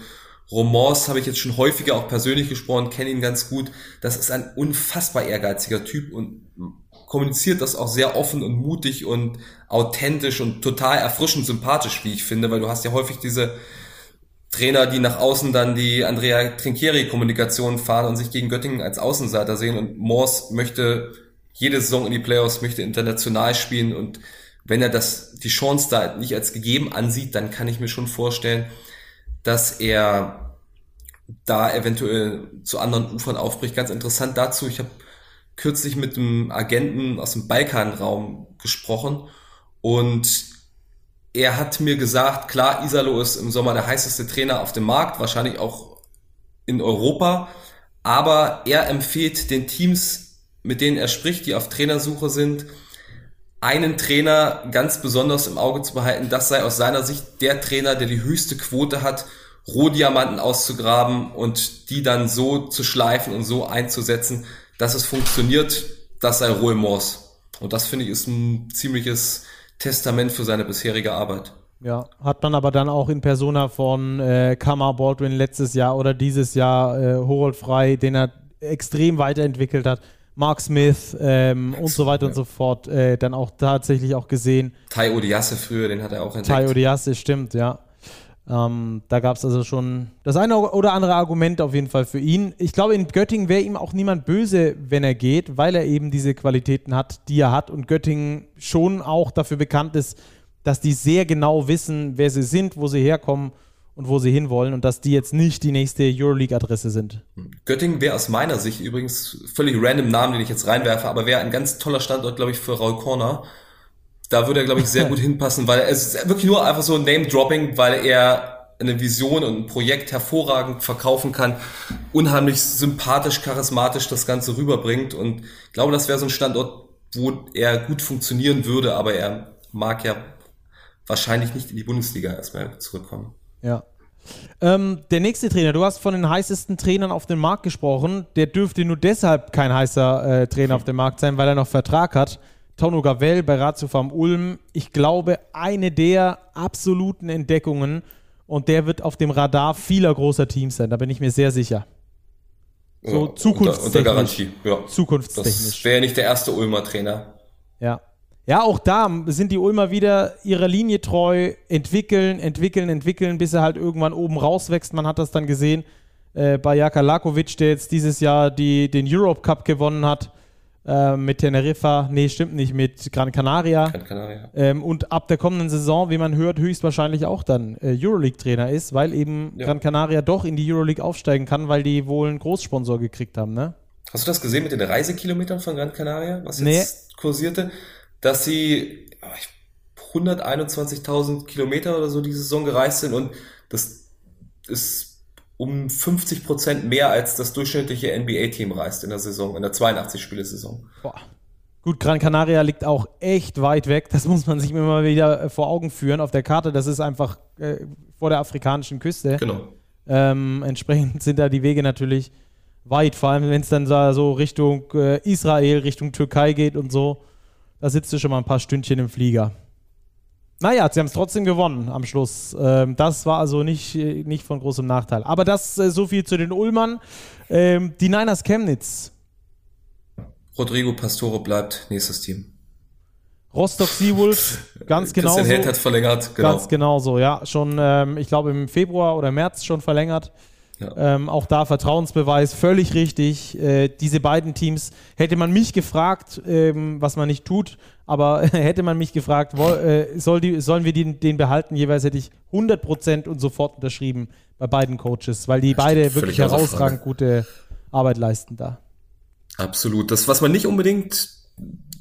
Romans habe ich jetzt schon häufiger auch persönlich gesprochen, kenne ihn ganz gut. Das ist ein unfassbar ehrgeiziger Typ und kommuniziert das auch sehr offen und mutig und authentisch und total erfrischend sympathisch, wie ich finde, weil du hast ja häufig diese Trainer, die nach außen dann die Andrea Trinchieri-Kommunikation fahren und sich gegen Göttingen als Außenseiter sehen und Moors möchte jede Saison in die Playoffs, möchte international spielen und wenn er das, die Chance da nicht als gegeben ansieht, dann kann ich mir schon vorstellen, dass er da eventuell zu anderen Ufern aufbricht. Ganz interessant dazu, ich habe kürzlich mit einem Agenten aus dem Balkanraum gesprochen und er hat mir gesagt, klar, Isalo ist im Sommer der heißeste Trainer auf dem Markt, wahrscheinlich auch in Europa, aber er empfiehlt den Teams, mit denen er spricht, die auf Trainersuche sind, einen Trainer ganz besonders im Auge zu behalten. Das sei aus seiner Sicht der Trainer, der die höchste Quote hat, Rohdiamanten auszugraben und die dann so zu schleifen und so einzusetzen, dass es funktioniert. Das sei Roy Morse. Und das finde ich ist ein ziemliches Testament für seine bisherige Arbeit. Ja, hat man aber dann auch in Persona von äh, Kamar Baldwin letztes Jahr oder dieses Jahr äh, Horold Frei, den er extrem weiterentwickelt hat. Mark Smith ähm, und so weiter ja. und so fort, äh, dann auch tatsächlich auch gesehen. Tai Odiasse früher, den hat er auch entdeckt. Tai Odiasse, stimmt, ja. Ähm, da gab es also schon das eine oder andere Argument auf jeden Fall für ihn. Ich glaube, in Göttingen wäre ihm auch niemand böse, wenn er geht, weil er eben diese Qualitäten hat, die er hat und Göttingen schon auch dafür bekannt ist, dass die sehr genau wissen, wer sie sind, wo sie herkommen und wo sie hinwollen und dass die jetzt nicht die nächste Euroleague-Adresse sind. Göttingen wäre aus meiner Sicht übrigens völlig random Namen, den ich jetzt reinwerfe, aber wäre ein ganz toller Standort, glaube ich, für Raul Corner. Da würde er, glaube ich, sehr gut hinpassen, weil es ist wirklich nur einfach so Name-Dropping, weil er eine Vision und ein Projekt hervorragend verkaufen kann, unheimlich sympathisch, charismatisch das Ganze rüberbringt und ich glaube, das wäre so ein Standort, wo er gut funktionieren würde, aber er mag ja wahrscheinlich nicht in die Bundesliga erstmal zurückkommen. Ja. Ähm, der nächste Trainer, du hast von den heißesten Trainern auf dem Markt gesprochen. Der dürfte nur deshalb kein heißer äh, Trainer auf dem Markt sein, weil er noch Vertrag hat. Tono Gavel bei Ratio Farm Ulm. Ich glaube, eine der absoluten Entdeckungen und der wird auf dem Radar vieler großer Teams sein. Da bin ich mir sehr sicher. So ja, zukunftstechnisch. Unter, unter Garantie, ja. Zukunftstechnisch. Das wäre nicht der erste Ulmer Trainer. Ja. Ja, auch da sind die Ulmer wieder ihrer Linie treu, entwickeln, entwickeln, entwickeln, bis er halt irgendwann oben rauswächst. Man hat das dann gesehen äh, bei Jaka Lakovic, der jetzt dieses Jahr die, den Europe Cup gewonnen hat äh, mit Teneriffa. Nee, stimmt nicht, mit Gran Canaria. Gran Canaria. Ähm, und ab der kommenden Saison, wie man hört, höchstwahrscheinlich auch dann äh, Euroleague-Trainer ist, weil eben ja. Gran Canaria doch in die Euroleague aufsteigen kann, weil die wohl einen Großsponsor gekriegt haben, ne? Hast du das gesehen mit den Reisekilometern von Gran Canaria, was jetzt nee. kursierte? Dass sie 121.000 Kilometer oder so diese Saison gereist sind und das ist um 50 Prozent mehr als das durchschnittliche NBA-Team reist in der Saison, in der 82-Spiele-Saison. Gut, Gran Canaria liegt auch echt weit weg. Das muss man sich immer wieder äh, vor Augen führen. Auf der Karte, das ist einfach äh, vor der afrikanischen Küste. Genau. Ähm, entsprechend sind da die Wege natürlich weit, vor allem wenn es dann so Richtung äh, Israel, Richtung Türkei geht und so. Da sitzt du schon mal ein paar Stündchen im Flieger. Naja, sie haben es trotzdem gewonnen am Schluss. Ähm, das war also nicht, nicht von großem Nachteil. Aber das äh, so viel zu den Ulmern. Ähm, die Niners Chemnitz. Rodrigo Pastore bleibt nächstes Team. Rostock Seawolf, ganz genau. Christian Held hat verlängert, genau. Ganz genau so, ja. Schon, ähm, ich glaube, im Februar oder März schon verlängert. Ja. Ähm, auch da Vertrauensbeweis, völlig richtig. Äh, diese beiden Teams, hätte man mich gefragt, ähm, was man nicht tut, aber hätte man mich gefragt, wo, äh, soll die, sollen wir den, den behalten, jeweils hätte ich 100% und sofort unterschrieben bei beiden Coaches, weil die ja, beide wirklich herausragend gute Arbeit leisten da. Absolut. Das, was man nicht unbedingt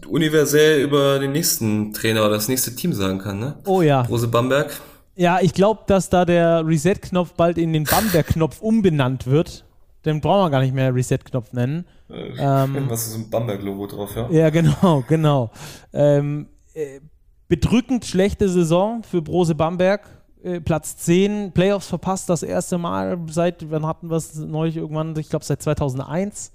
universell über den nächsten Trainer oder das nächste Team sagen kann, ne? Oh ja. Rose Bamberg. Ja, ich glaube, dass da der Reset-Knopf bald in den Bamberg-Knopf umbenannt wird. Den brauchen wir gar nicht mehr Reset-Knopf nennen. Äh, ähm, was ist so ein Bamberg-Logo drauf, ja? Ja, genau, genau. Ähm, äh, bedrückend schlechte Saison für Brose Bamberg. Äh, Platz 10, Playoffs verpasst das erste Mal seit, wann hatten wir es neulich irgendwann? Ich glaube, seit 2001.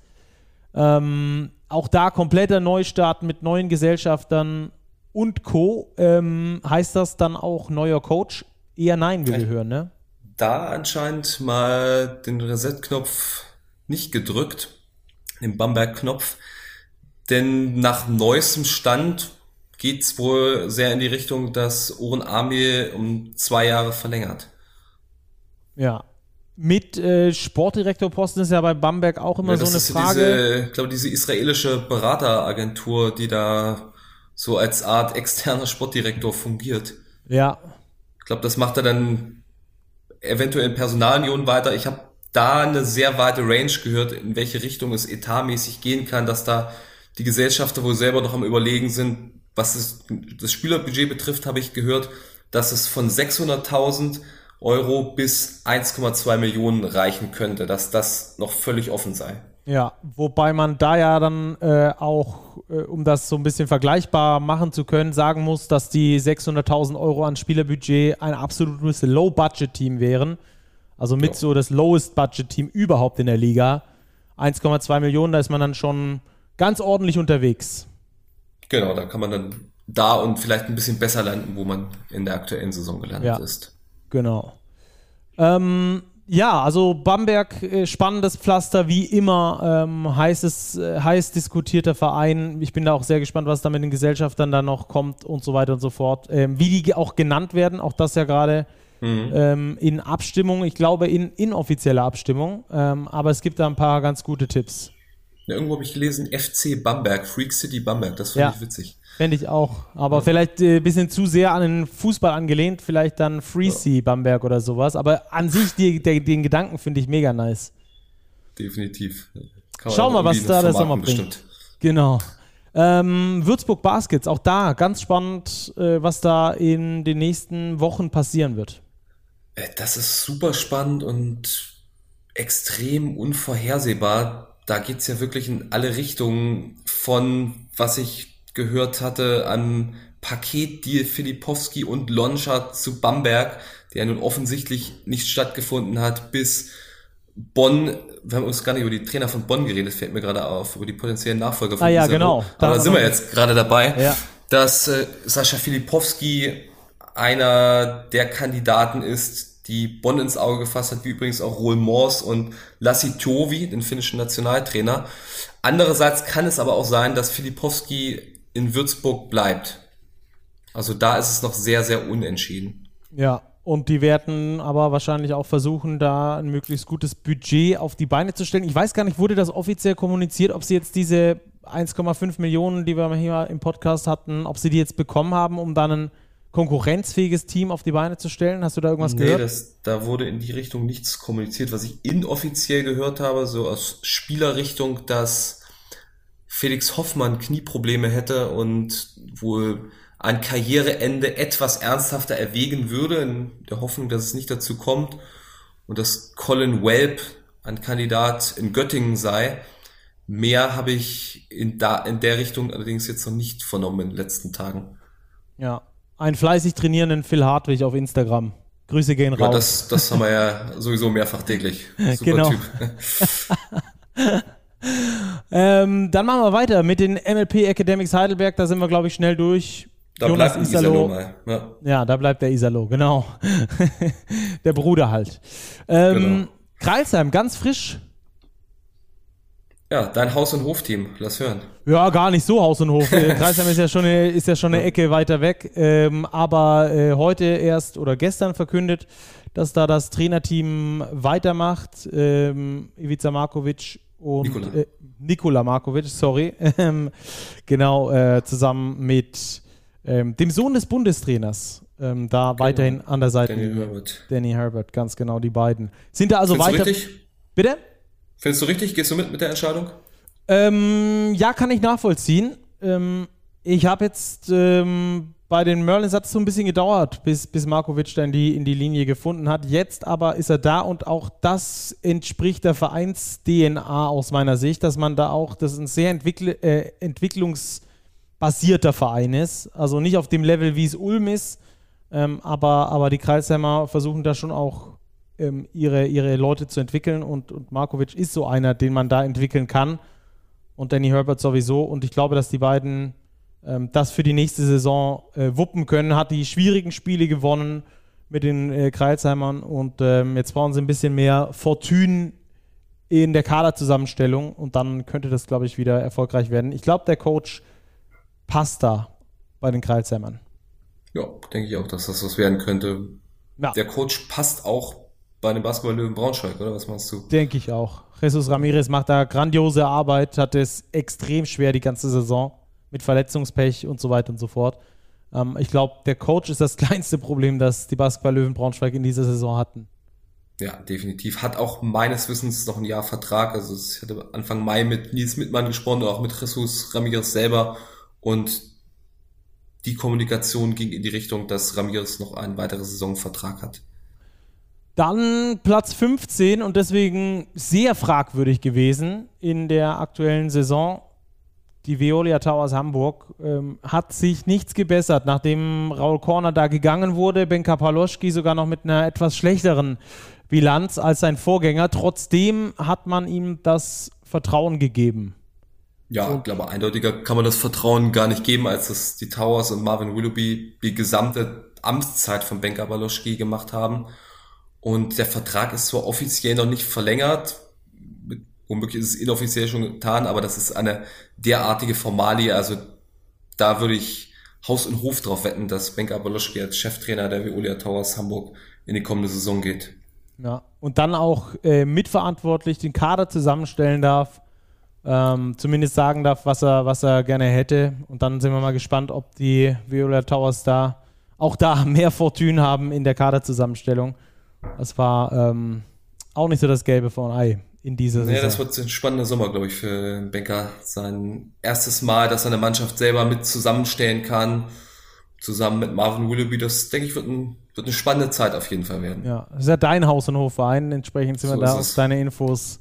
Ähm, auch da kompletter Neustart mit neuen Gesellschaftern und Co. Ähm, heißt das dann auch neuer Coach? Eher nein, wie wir hören, ne? Da anscheinend mal den Reset-Knopf nicht gedrückt, den Bamberg-Knopf. Denn nach neuestem Stand geht es wohl sehr in die Richtung, dass Oren Army um zwei Jahre verlängert. Ja. Mit äh, Sportdirektorposten ist ja bei Bamberg auch immer ja, so eine Frage. Diese, ich glaube, diese israelische Berateragentur, die da so als Art externer Sportdirektor fungiert. Ja, glaube, das macht er dann eventuell in Personalunion weiter. Ich habe da eine sehr weite Range gehört, in welche Richtung es etatmäßig gehen kann, dass da die Gesellschafter wohl selber noch am Überlegen sind. Was das, das Spielerbudget betrifft, habe ich gehört, dass es von 600.000 Euro bis 1,2 Millionen reichen könnte, dass das noch völlig offen sei. Ja, wobei man da ja dann äh, auch, äh, um das so ein bisschen vergleichbar machen zu können, sagen muss, dass die 600.000 Euro an Spielerbudget ein absolutes Low-Budget-Team wären. Also mit ja. so das Lowest-Budget-Team überhaupt in der Liga. 1,2 Millionen, da ist man dann schon ganz ordentlich unterwegs. Genau, da kann man dann da und vielleicht ein bisschen besser landen, wo man in der aktuellen Saison gelandet ja, ist. Genau. Ähm, ja, also Bamberg, äh, spannendes Pflaster, wie immer, ähm, heißes, äh, heiß diskutierter Verein. Ich bin da auch sehr gespannt, was da mit den Gesellschaftern dann noch kommt und so weiter und so fort. Ähm, wie die auch genannt werden, auch das ja gerade mhm. ähm, in Abstimmung, ich glaube in inoffizieller Abstimmung, ähm, aber es gibt da ein paar ganz gute Tipps. Ja, irgendwo habe ich gelesen, FC Bamberg, Freak City Bamberg, das finde ja. ich witzig. Fände ich auch. Aber ja. vielleicht ein äh, bisschen zu sehr an den Fußball angelehnt, vielleicht dann Freesea ja. Bamberg oder sowas. Aber an sich die, der, den Gedanken finde ich mega nice. Definitiv. Schau mal, was da der Sommer bringt. Bestimmt. Genau. Ähm, Würzburg Baskets, auch da ganz spannend, äh, was da in den nächsten Wochen passieren wird. Äh, das ist super spannend und extrem unvorhersehbar. Da geht es ja wirklich in alle Richtungen von, was ich gehört hatte an Paketdeal Filipowski und Loncha zu Bamberg, der nun offensichtlich nicht stattgefunden hat, bis Bonn, wir haben uns gar nicht über die Trainer von Bonn geredet, fällt mir gerade auf, über die potenziellen Nachfolger von ah, ja, genau. Da Aber da sind wir jetzt gerade dabei, ja. dass äh, Sascha Filipowski einer der Kandidaten ist, die Bonn ins Auge gefasst hat, wie übrigens auch Roel Mors und Lassi Tovi, den finnischen Nationaltrainer. Andererseits kann es aber auch sein, dass Filipowski in Würzburg bleibt. Also da ist es noch sehr, sehr unentschieden. Ja, und die werden aber wahrscheinlich auch versuchen, da ein möglichst gutes Budget auf die Beine zu stellen. Ich weiß gar nicht, wurde das offiziell kommuniziert, ob sie jetzt diese 1,5 Millionen, die wir hier im Podcast hatten, ob sie die jetzt bekommen haben, um dann ein konkurrenzfähiges Team auf die Beine zu stellen? Hast du da irgendwas nee, gehört? Nee, da wurde in die Richtung nichts kommuniziert. Was ich inoffiziell gehört habe, so aus Spielerrichtung, dass Felix Hoffmann Knieprobleme hätte und wohl ein Karriereende etwas ernsthafter erwägen würde, in der Hoffnung, dass es nicht dazu kommt. und dass Colin Welp ein Kandidat in Göttingen sei. Mehr habe ich in, da, in der Richtung allerdings jetzt noch nicht vernommen in den letzten Tagen. Ja, einen fleißig trainierenden Phil Hartwig auf Instagram. Grüße gehen raus. Ja, das, das haben wir ja sowieso mehrfach täglich. Super genau. Typ. ähm, dann machen wir weiter mit den MLP Academics Heidelberg. Da sind wir, glaube ich, schnell durch. Da Jonas bleibt Isalo. Ja. ja. da bleibt der Isalo, genau. der Bruder halt. Ähm, genau. Kreilsheim, ganz frisch. Ja, dein Haus- und Hofteam, lass hören. Ja, gar nicht so Haus und Hof. Kreisheim ist ja schon eine, ist ja schon eine Ecke weiter weg. Ähm, aber äh, heute erst oder gestern verkündet, dass da das Trainerteam weitermacht. Ähm, Ivica Markovic und Nikola, äh, Nikola Markovic, sorry. Ähm, genau, äh, zusammen mit ähm, dem Sohn des Bundestrainers. Ähm, da genau. weiterhin an der Seite. Danny Herbert. Danny Herbert, ganz genau, die beiden. Sind da also Findest weiter. richtig? Bitte? Findest du richtig? Gehst du mit mit der Entscheidung? Ähm, ja, kann ich nachvollziehen. Ähm, ich habe jetzt ähm, bei den Merlins hat es so ein bisschen gedauert, bis, bis Markovic dann die, in die Linie gefunden hat. Jetzt aber ist er da und auch das entspricht der Vereins-DNA aus meiner Sicht, dass man da auch, das ist ein sehr entwickl äh, entwicklungsbasierter Verein ist. Also nicht auf dem Level, wie es Ulm ist, ähm, aber, aber die Kreisheimer versuchen da schon auch ähm, ihre, ihre Leute zu entwickeln und, und Markovic ist so einer, den man da entwickeln kann und Danny Herbert sowieso und ich glaube, dass die beiden das für die nächste Saison äh, wuppen können, hat die schwierigen Spiele gewonnen mit den äh, Kreilsheimern und ähm, jetzt brauchen sie ein bisschen mehr Fortune in der Kaderzusammenstellung und dann könnte das, glaube ich, wieder erfolgreich werden. Ich glaube, der Coach passt da bei den Kreilsheimern. Ja, denke ich auch, dass das was werden könnte. Ja. Der Coach passt auch bei dem Basketball-Löwen Braunschweig, oder was meinst du? Denke ich auch. Jesus Ramirez macht da grandiose Arbeit, hat es extrem schwer die ganze Saison mit Verletzungspech und so weiter und so fort. Ähm, ich glaube, der Coach ist das kleinste Problem, das die Basketball-Löwen Braunschweig in dieser Saison hatten. Ja, definitiv. Hat auch meines Wissens noch ein Jahr Vertrag. Also ich hatte Anfang Mai mit Nils Mittmann gesprochen und auch mit Jesus Ramirez selber. Und die Kommunikation ging in die Richtung, dass Ramirez noch einen weiteren Saisonvertrag hat. Dann Platz 15 und deswegen sehr fragwürdig gewesen in der aktuellen Saison. Die Veolia Towers Hamburg ähm, hat sich nichts gebessert, nachdem Raul Korner da gegangen wurde. Benka Paloschki sogar noch mit einer etwas schlechteren Bilanz als sein Vorgänger. Trotzdem hat man ihm das Vertrauen gegeben. Ja, ich glaube, eindeutiger kann man das Vertrauen gar nicht geben, als dass die Towers und Marvin Willoughby die gesamte Amtszeit von Benka Paloschki gemacht haben. Und der Vertrag ist zwar offiziell noch nicht verlängert, womöglich ist es inoffiziell schon getan, aber das ist eine derartige Formalie. Also da würde ich Haus und Hof drauf wetten, dass Benka Boloschki als Cheftrainer der Veolia Towers Hamburg in die kommende Saison geht. Ja, und dann auch äh, mitverantwortlich den Kader zusammenstellen darf, ähm, zumindest sagen darf, was er, was er gerne hätte. Und dann sind wir mal gespannt, ob die Veolia Towers da auch da mehr Fortune haben in der Kaderzusammenstellung. Das war ähm, auch nicht so das Gelbe von Ei in dieser Saison. Ja, das wird ein spannender Sommer, glaube ich, für Becker. Sein erstes Mal, dass er eine Mannschaft selber mit zusammenstellen kann, zusammen mit Marvin Willoughby. Das, denke ich, wird, ein, wird eine spannende Zeit auf jeden Fall werden. Ja, das ist ja dein Haus- und Hofverein. Entsprechend sind so wir da auf deine Infos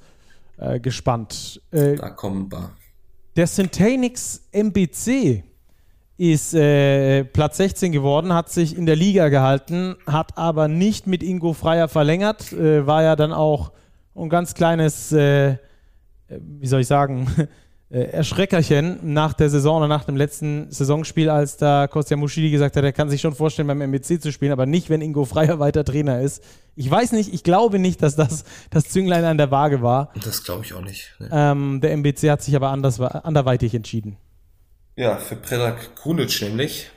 äh, gespannt. Äh, da kommen wir. Der Syntanix MBC ist äh, Platz 16 geworden, hat sich in der Liga gehalten, hat aber nicht mit Ingo Freier verlängert, äh, war ja dann auch ein ganz kleines, äh, wie soll ich sagen, äh, Erschreckerchen nach der Saison oder nach dem letzten Saisonspiel, als da Kostja Muschidi gesagt hat, er kann sich schon vorstellen, beim MBC zu spielen, aber nicht, wenn Ingo Freier weiter Trainer ist. Ich weiß nicht, ich glaube nicht, dass das das Zünglein an der Waage war. Das glaube ich auch nicht. Nee. Ähm, der MBC hat sich aber anders, anderweitig entschieden. Ja, für Predrag Krunic nämlich,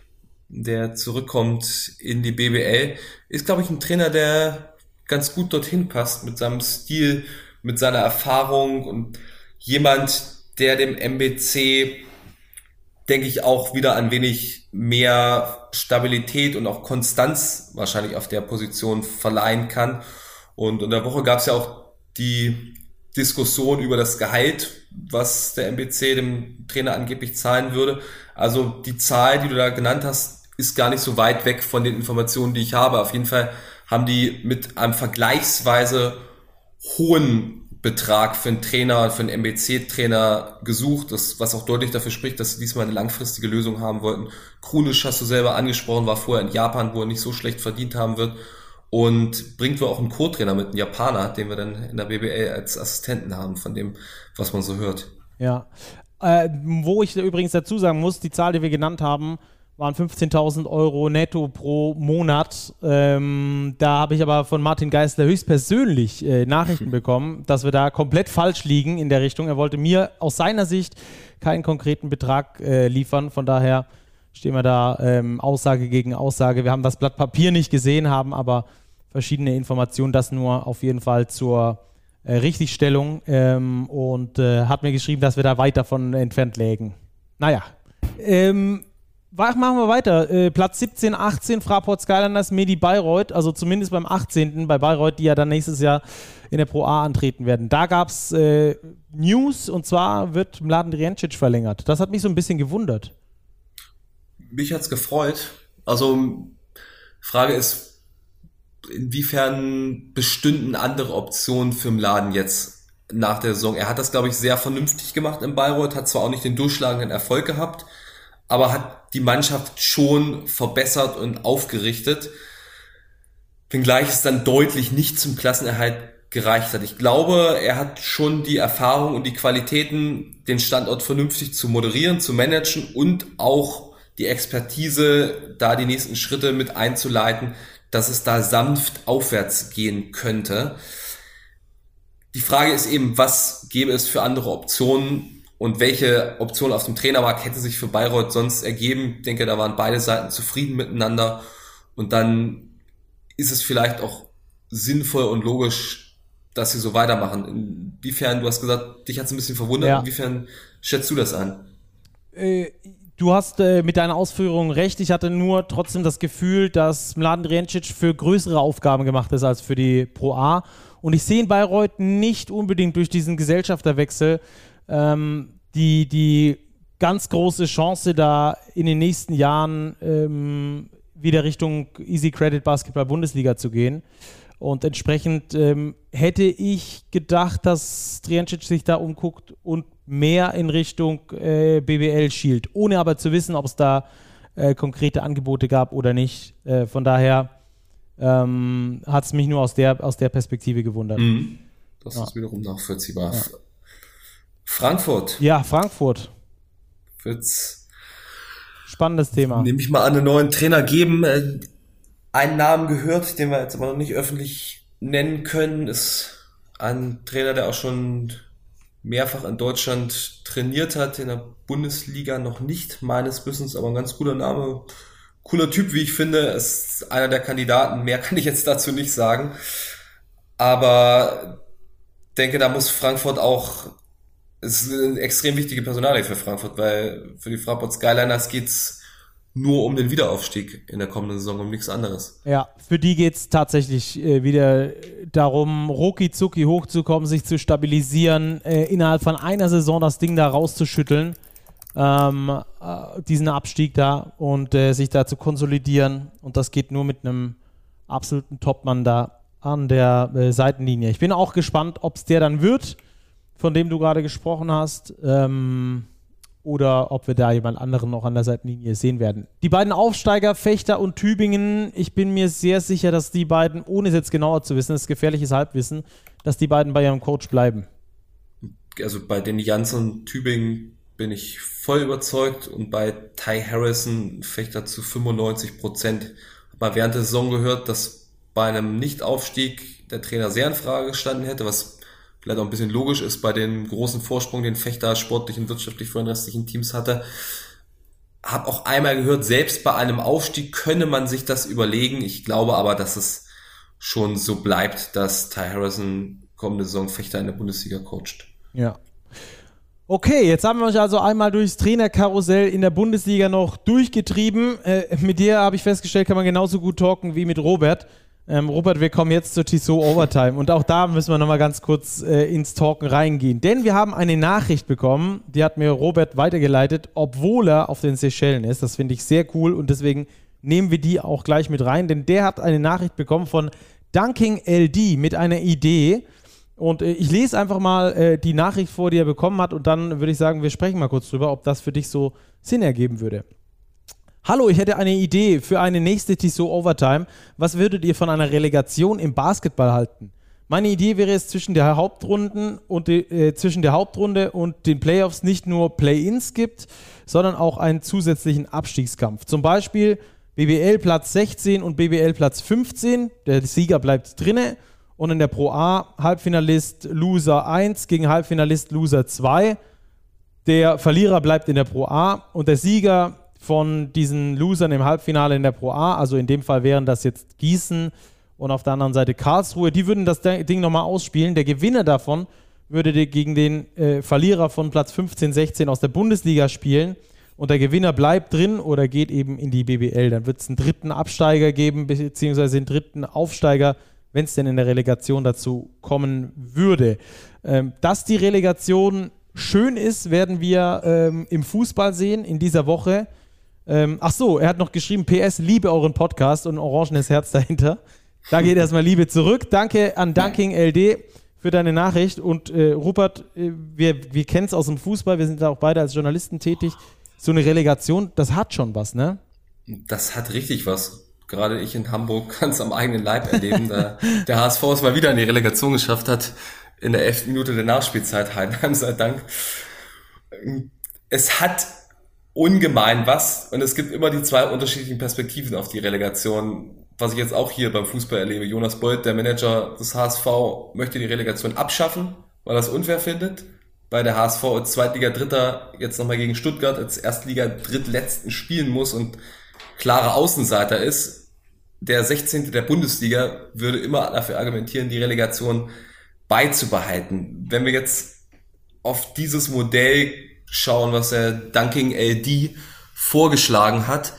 der zurückkommt in die BBL, ist, glaube ich, ein Trainer, der ganz gut dorthin passt mit seinem Stil, mit seiner Erfahrung und jemand, der dem MBC, denke ich, auch wieder ein wenig mehr Stabilität und auch Konstanz wahrscheinlich auf der Position verleihen kann. Und in der Woche gab es ja auch die Diskussion über das Gehalt, was der MBC dem Trainer angeblich zahlen würde. Also die Zahl, die du da genannt hast, ist gar nicht so weit weg von den Informationen, die ich habe. Auf jeden Fall haben die mit einem vergleichsweise hohen Betrag für einen Trainer, für einen MBC-Trainer gesucht, das, was auch deutlich dafür spricht, dass sie diesmal eine langfristige Lösung haben wollten. Krunisch hast du selber angesprochen, war vorher in Japan, wo er nicht so schlecht verdient haben wird und bringt wohl auch einen Co-Trainer mit, einen Japaner, den wir dann in der BBL als Assistenten haben, von dem, was man so hört. Ja, äh, wo ich übrigens dazu sagen muss, die Zahl, die wir genannt haben, waren 15.000 Euro netto pro Monat. Ähm, da habe ich aber von Martin Geisler höchstpersönlich äh, Nachrichten bekommen, dass wir da komplett falsch liegen in der Richtung. Er wollte mir aus seiner Sicht keinen konkreten Betrag äh, liefern. Von daher stehen wir da ähm, Aussage gegen Aussage. Wir haben das Blatt Papier nicht gesehen, haben aber verschiedene Informationen. Das nur auf jeden Fall zur äh, Richtigstellung ähm, und äh, hat mir geschrieben, dass wir da weit davon entfernt lägen. Naja. Ähm, machen wir weiter. Äh, Platz 17, 18, Fraport Skylanders, Medi Bayreuth, also zumindest beim 18. bei Bayreuth, die ja dann nächstes Jahr in der Pro A antreten werden. Da gab es äh, News und zwar wird Mladen Drijancic verlängert. Das hat mich so ein bisschen gewundert. Mich hat's gefreut. Also, Frage ist, inwiefern bestünden andere Optionen für Mladen jetzt nach der Saison? Er hat das, glaube ich, sehr vernünftig gemacht in Bayreuth, hat zwar auch nicht den durchschlagenden Erfolg gehabt, aber hat die Mannschaft schon verbessert und aufgerichtet, wenngleich es dann deutlich nicht zum Klassenerhalt gereicht hat. Ich glaube, er hat schon die Erfahrung und die Qualitäten, den Standort vernünftig zu moderieren, zu managen und auch die Expertise, da die nächsten Schritte mit einzuleiten, dass es da sanft aufwärts gehen könnte. Die Frage ist eben, was gäbe es für andere Optionen, und welche Option auf dem Trainermarkt hätte sich für Bayreuth sonst ergeben? Ich denke, da waren beide Seiten zufrieden miteinander. Und dann ist es vielleicht auch sinnvoll und logisch, dass sie so weitermachen. Inwiefern, du hast gesagt, dich hat es ein bisschen verwundert. Ja. Inwiefern schätzt du das an? Äh, du hast äh, mit deiner Ausführung recht. Ich hatte nur trotzdem das Gefühl, dass Mladen Drijancic für größere Aufgaben gemacht ist als für die Pro A. Und ich sehe in Bayreuth nicht unbedingt durch diesen Gesellschafterwechsel ähm, die, die ganz große Chance, da in den nächsten Jahren ähm, wieder Richtung Easy Credit Basketball Bundesliga zu gehen. Und entsprechend ähm, hätte ich gedacht, dass Triancic sich da umguckt und mehr in Richtung äh, BBL schielt, ohne aber zu wissen, ob es da äh, konkrete Angebote gab oder nicht. Äh, von daher ähm, hat es mich nur aus der, aus der Perspektive gewundert. Mhm. Das ja. ist wiederum nachvollziehbar. Ja. Frankfurt. Ja, Frankfurt. Wird's spannendes Thema. Nehme ich mal an einen neuen Trainer geben. Äh, einen Namen gehört, den wir jetzt aber noch nicht öffentlich nennen können, ist ein Trainer, der auch schon mehrfach in Deutschland trainiert hat, in der Bundesliga noch nicht, meines Wissens, aber ein ganz cooler Name. Cooler Typ, wie ich finde, ist einer der Kandidaten. Mehr kann ich jetzt dazu nicht sagen. Aber denke, da muss Frankfurt auch es ist eine extrem wichtige Personalie für Frankfurt, weil für die Frankfurt Skyliners geht's nur um den Wiederaufstieg in der kommenden Saison, um nichts anderes. Ja, für die geht's tatsächlich äh, wieder darum, rucki zucki hochzukommen, sich zu stabilisieren, äh, innerhalb von einer Saison das Ding da rauszuschütteln, ähm, äh, diesen Abstieg da und äh, sich da zu konsolidieren. Und das geht nur mit einem absoluten Topmann da an der äh, Seitenlinie. Ich bin auch gespannt, ob es der dann wird von dem du gerade gesprochen hast, ähm, oder ob wir da jemand anderen noch an der Seitenlinie sehen werden. Die beiden Aufsteiger, Fechter und Tübingen, ich bin mir sehr sicher, dass die beiden, ohne es jetzt genauer zu wissen, das ist gefährliches Halbwissen, dass die beiden bei ihrem Coach bleiben. Also bei den Jans und Tübingen bin ich voll überzeugt und bei Ty Harrison Fechter zu 95 Prozent. Habe während der Saison gehört, dass bei einem Nichtaufstieg der Trainer sehr in Frage gestanden hätte, was vielleicht auch ein bisschen logisch ist bei dem großen Vorsprung, den Fechter sportlich und wirtschaftlich vor den restlichen Teams hatte. Hab auch einmal gehört, selbst bei einem Aufstieg könne man sich das überlegen. Ich glaube aber, dass es schon so bleibt, dass Ty Harrison kommende Saison Fechter in der Bundesliga coacht. Ja. Okay, jetzt haben wir euch also einmal durchs Trainerkarussell in der Bundesliga noch durchgetrieben. Äh, mit dir habe ich festgestellt, kann man genauso gut talken wie mit Robert. Ähm, Robert, wir kommen jetzt zur Tissot Overtime und auch da müssen wir nochmal ganz kurz äh, ins Talken reingehen. Denn wir haben eine Nachricht bekommen, die hat mir Robert weitergeleitet, obwohl er auf den Seychellen ist. Das finde ich sehr cool und deswegen nehmen wir die auch gleich mit rein, denn der hat eine Nachricht bekommen von Dunking LD mit einer Idee. Und äh, ich lese einfach mal äh, die Nachricht vor, die er bekommen hat, und dann würde ich sagen, wir sprechen mal kurz drüber, ob das für dich so Sinn ergeben würde. Hallo, ich hätte eine Idee für eine nächste Tissot Overtime. Was würdet ihr von einer Relegation im Basketball halten? Meine Idee wäre es zwischen der Hauptrunden und die, äh, zwischen der Hauptrunde und den Playoffs nicht nur Play-ins gibt, sondern auch einen zusätzlichen Abstiegskampf. Zum Beispiel BBL Platz 16 und BBL Platz 15. Der Sieger bleibt drinne. Und in der Pro A Halbfinalist Loser 1 gegen Halbfinalist Loser 2. Der Verlierer bleibt in der Pro A und der Sieger von diesen Losern im Halbfinale in der Pro A, also in dem Fall wären das jetzt Gießen und auf der anderen Seite Karlsruhe, die würden das Ding nochmal ausspielen. Der Gewinner davon würde gegen den äh, Verlierer von Platz 15, 16 aus der Bundesliga spielen und der Gewinner bleibt drin oder geht eben in die BBL. Dann wird es einen dritten Absteiger geben, beziehungsweise einen dritten Aufsteiger, wenn es denn in der Relegation dazu kommen würde. Ähm, dass die Relegation schön ist, werden wir ähm, im Fußball sehen in dieser Woche. Ähm, ach so, er hat noch geschrieben, PS, liebe euren Podcast und orangenes Herz dahinter. Da geht erstmal Liebe zurück. Danke an Dunking LD für deine Nachricht. Und äh, Rupert, äh, wir, wir kennen es aus dem Fußball, wir sind da auch beide als Journalisten tätig so eine Relegation, das hat schon was, ne? Das hat richtig was. Gerade ich in Hamburg kann es am eigenen Leib erleben, da der HSV es mal wieder in die Relegation geschafft hat, in der elften Minute der Nachspielzeit, Heidenheim sei Dank. Es hat ungemein was und es gibt immer die zwei unterschiedlichen Perspektiven auf die Relegation. Was ich jetzt auch hier beim Fußball erlebe. Jonas Beuth, der Manager des HSV, möchte die Relegation abschaffen, weil er es unfair findet weil der HSV als Zweitliga-Dritter jetzt nochmal gegen Stuttgart als Erstliga-Drittletzten spielen muss und klarer Außenseiter ist. Der 16. der Bundesliga würde immer dafür argumentieren, die Relegation beizubehalten. Wenn wir jetzt auf dieses Modell schauen, was der Dunking LD vorgeschlagen hat,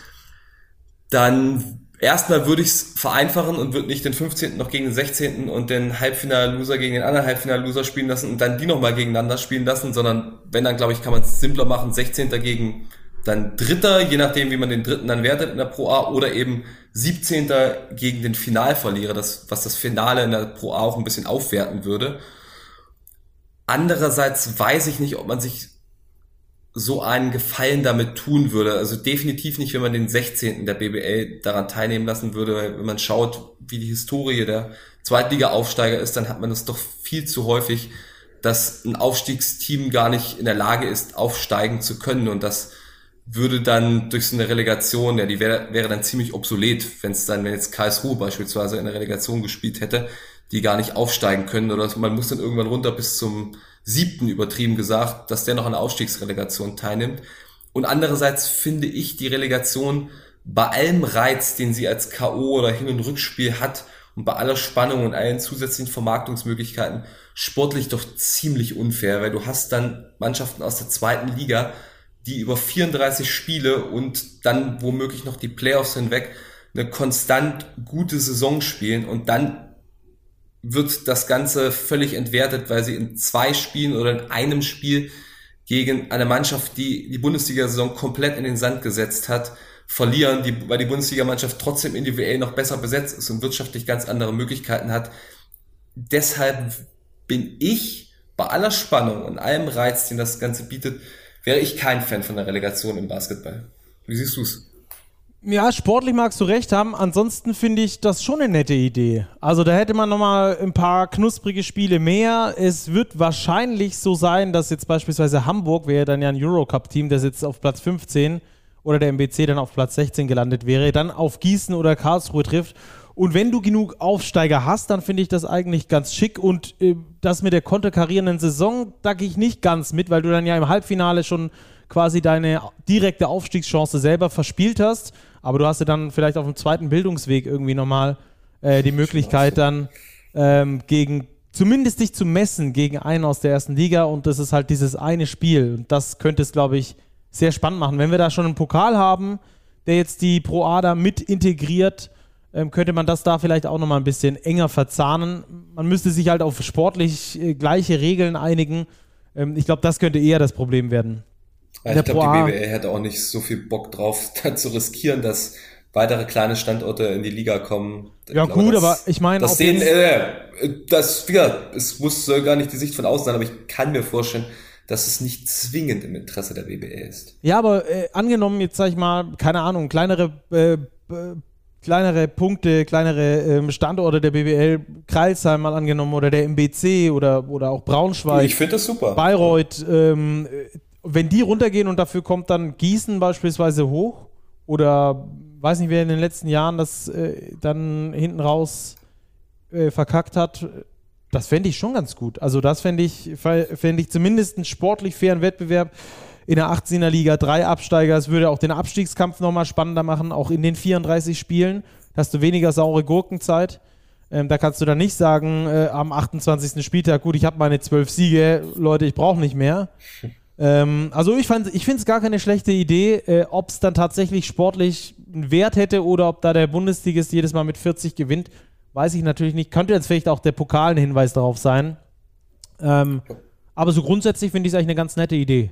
dann erstmal würde ich es vereinfachen und würde nicht den 15. noch gegen den 16. und den Halbfinal-Loser gegen den anderen Halbfinal-Loser spielen lassen und dann die nochmal gegeneinander spielen lassen, sondern wenn dann, glaube ich, kann man es simpler machen, 16. gegen dann Dritter, je nachdem, wie man den Dritten dann wertet in der Pro A, oder eben 17. gegen den Finalverlierer, das, was das Finale in der Pro A auch ein bisschen aufwerten würde. Andererseits weiß ich nicht, ob man sich so einen Gefallen damit tun würde. Also definitiv nicht, wenn man den 16. der BBL daran teilnehmen lassen würde. Wenn man schaut, wie die Historie der Zweitliga-Aufsteiger ist, dann hat man es doch viel zu häufig, dass ein Aufstiegsteam gar nicht in der Lage ist, aufsteigen zu können. Und das würde dann durch so eine Relegation, ja, die wäre, wäre dann ziemlich obsolet, wenn es dann, wenn jetzt Karlsruhe beispielsweise in der Relegation gespielt hätte, die gar nicht aufsteigen können. Oder man muss dann irgendwann runter bis zum siebten übertrieben gesagt, dass der noch an der Aufstiegsrelegation teilnimmt. Und andererseits finde ich die Relegation bei allem Reiz, den sie als K.O. oder Hin- und Rückspiel hat und bei aller Spannung und allen zusätzlichen Vermarktungsmöglichkeiten sportlich doch ziemlich unfair, weil du hast dann Mannschaften aus der zweiten Liga, die über 34 Spiele und dann womöglich noch die Playoffs hinweg eine konstant gute Saison spielen und dann wird das Ganze völlig entwertet, weil sie in zwei Spielen oder in einem Spiel gegen eine Mannschaft, die die Bundesliga-Saison komplett in den Sand gesetzt hat, verlieren, die, weil die Bundesliga-Mannschaft trotzdem individuell noch besser besetzt ist und wirtschaftlich ganz andere Möglichkeiten hat. Deshalb bin ich bei aller Spannung und allem Reiz, den das Ganze bietet, wäre ich kein Fan von der Relegation im Basketball. Wie siehst du es? Ja, sportlich magst du recht haben. Ansonsten finde ich das schon eine nette Idee. Also da hätte man nochmal ein paar knusprige Spiele mehr. Es wird wahrscheinlich so sein, dass jetzt beispielsweise Hamburg wäre dann ja ein Eurocup-Team, das jetzt auf Platz 15 oder der MBC dann auf Platz 16 gelandet wäre, dann auf Gießen oder Karlsruhe trifft. Und wenn du genug Aufsteiger hast, dann finde ich das eigentlich ganz schick. Und äh, das mit der konterkarierenden Saison, da gehe ich nicht ganz mit, weil du dann ja im Halbfinale schon quasi deine direkte Aufstiegschance selber verspielt hast aber du hast ja dann vielleicht auf dem zweiten Bildungsweg irgendwie nochmal äh, die Möglichkeit dann ähm, gegen, zumindest dich zu messen gegen einen aus der ersten Liga und das ist halt dieses eine Spiel und das könnte es, glaube ich, sehr spannend machen. Wenn wir da schon einen Pokal haben, der jetzt die Pro Ada mit integriert, ähm, könnte man das da vielleicht auch nochmal ein bisschen enger verzahnen. Man müsste sich halt auf sportlich äh, gleiche Regeln einigen. Ähm, ich glaube, das könnte eher das Problem werden. Ich glaube, die BBL hätte auch nicht so viel Bock drauf, da zu riskieren, dass weitere kleine Standorte in die Liga kommen. Ich ja glaube, gut, das, aber ich meine, das sehen, äh, das, ja, es muss soll gar nicht die Sicht von außen sein, aber ich kann mir vorstellen, dass es nicht zwingend im Interesse der BBL ist. Ja, aber äh, angenommen jetzt sag ich mal, keine Ahnung, kleinere äh, kleinere Punkte, kleinere ähm, Standorte der BBL, Kreilsheim mal angenommen oder der MBC oder, oder auch Braunschweig. Ich finde das super. Bayreuth, ähm, wenn die runtergehen und dafür kommt dann Gießen beispielsweise hoch oder weiß nicht, wer in den letzten Jahren das äh, dann hinten raus äh, verkackt hat, das fände ich schon ganz gut. Also das fände ich, fänd ich zumindest einen sportlich fairen Wettbewerb in der 18er Liga, drei Absteiger. Es würde auch den Abstiegskampf nochmal spannender machen, auch in den 34 Spielen. Hast du weniger saure Gurkenzeit. Ähm, da kannst du dann nicht sagen, äh, am 28. Spieltag, gut, ich habe meine zwölf Siege, Leute, ich brauche nicht mehr. Ähm, also ich, ich finde es gar keine schlechte Idee, äh, ob es dann tatsächlich sportlich einen Wert hätte oder ob da der Bundesligist jedes Mal mit 40 gewinnt, weiß ich natürlich nicht. Könnte jetzt vielleicht auch der Pokal ein Hinweis darauf sein. Ähm, aber so grundsätzlich finde ich es eigentlich eine ganz nette Idee.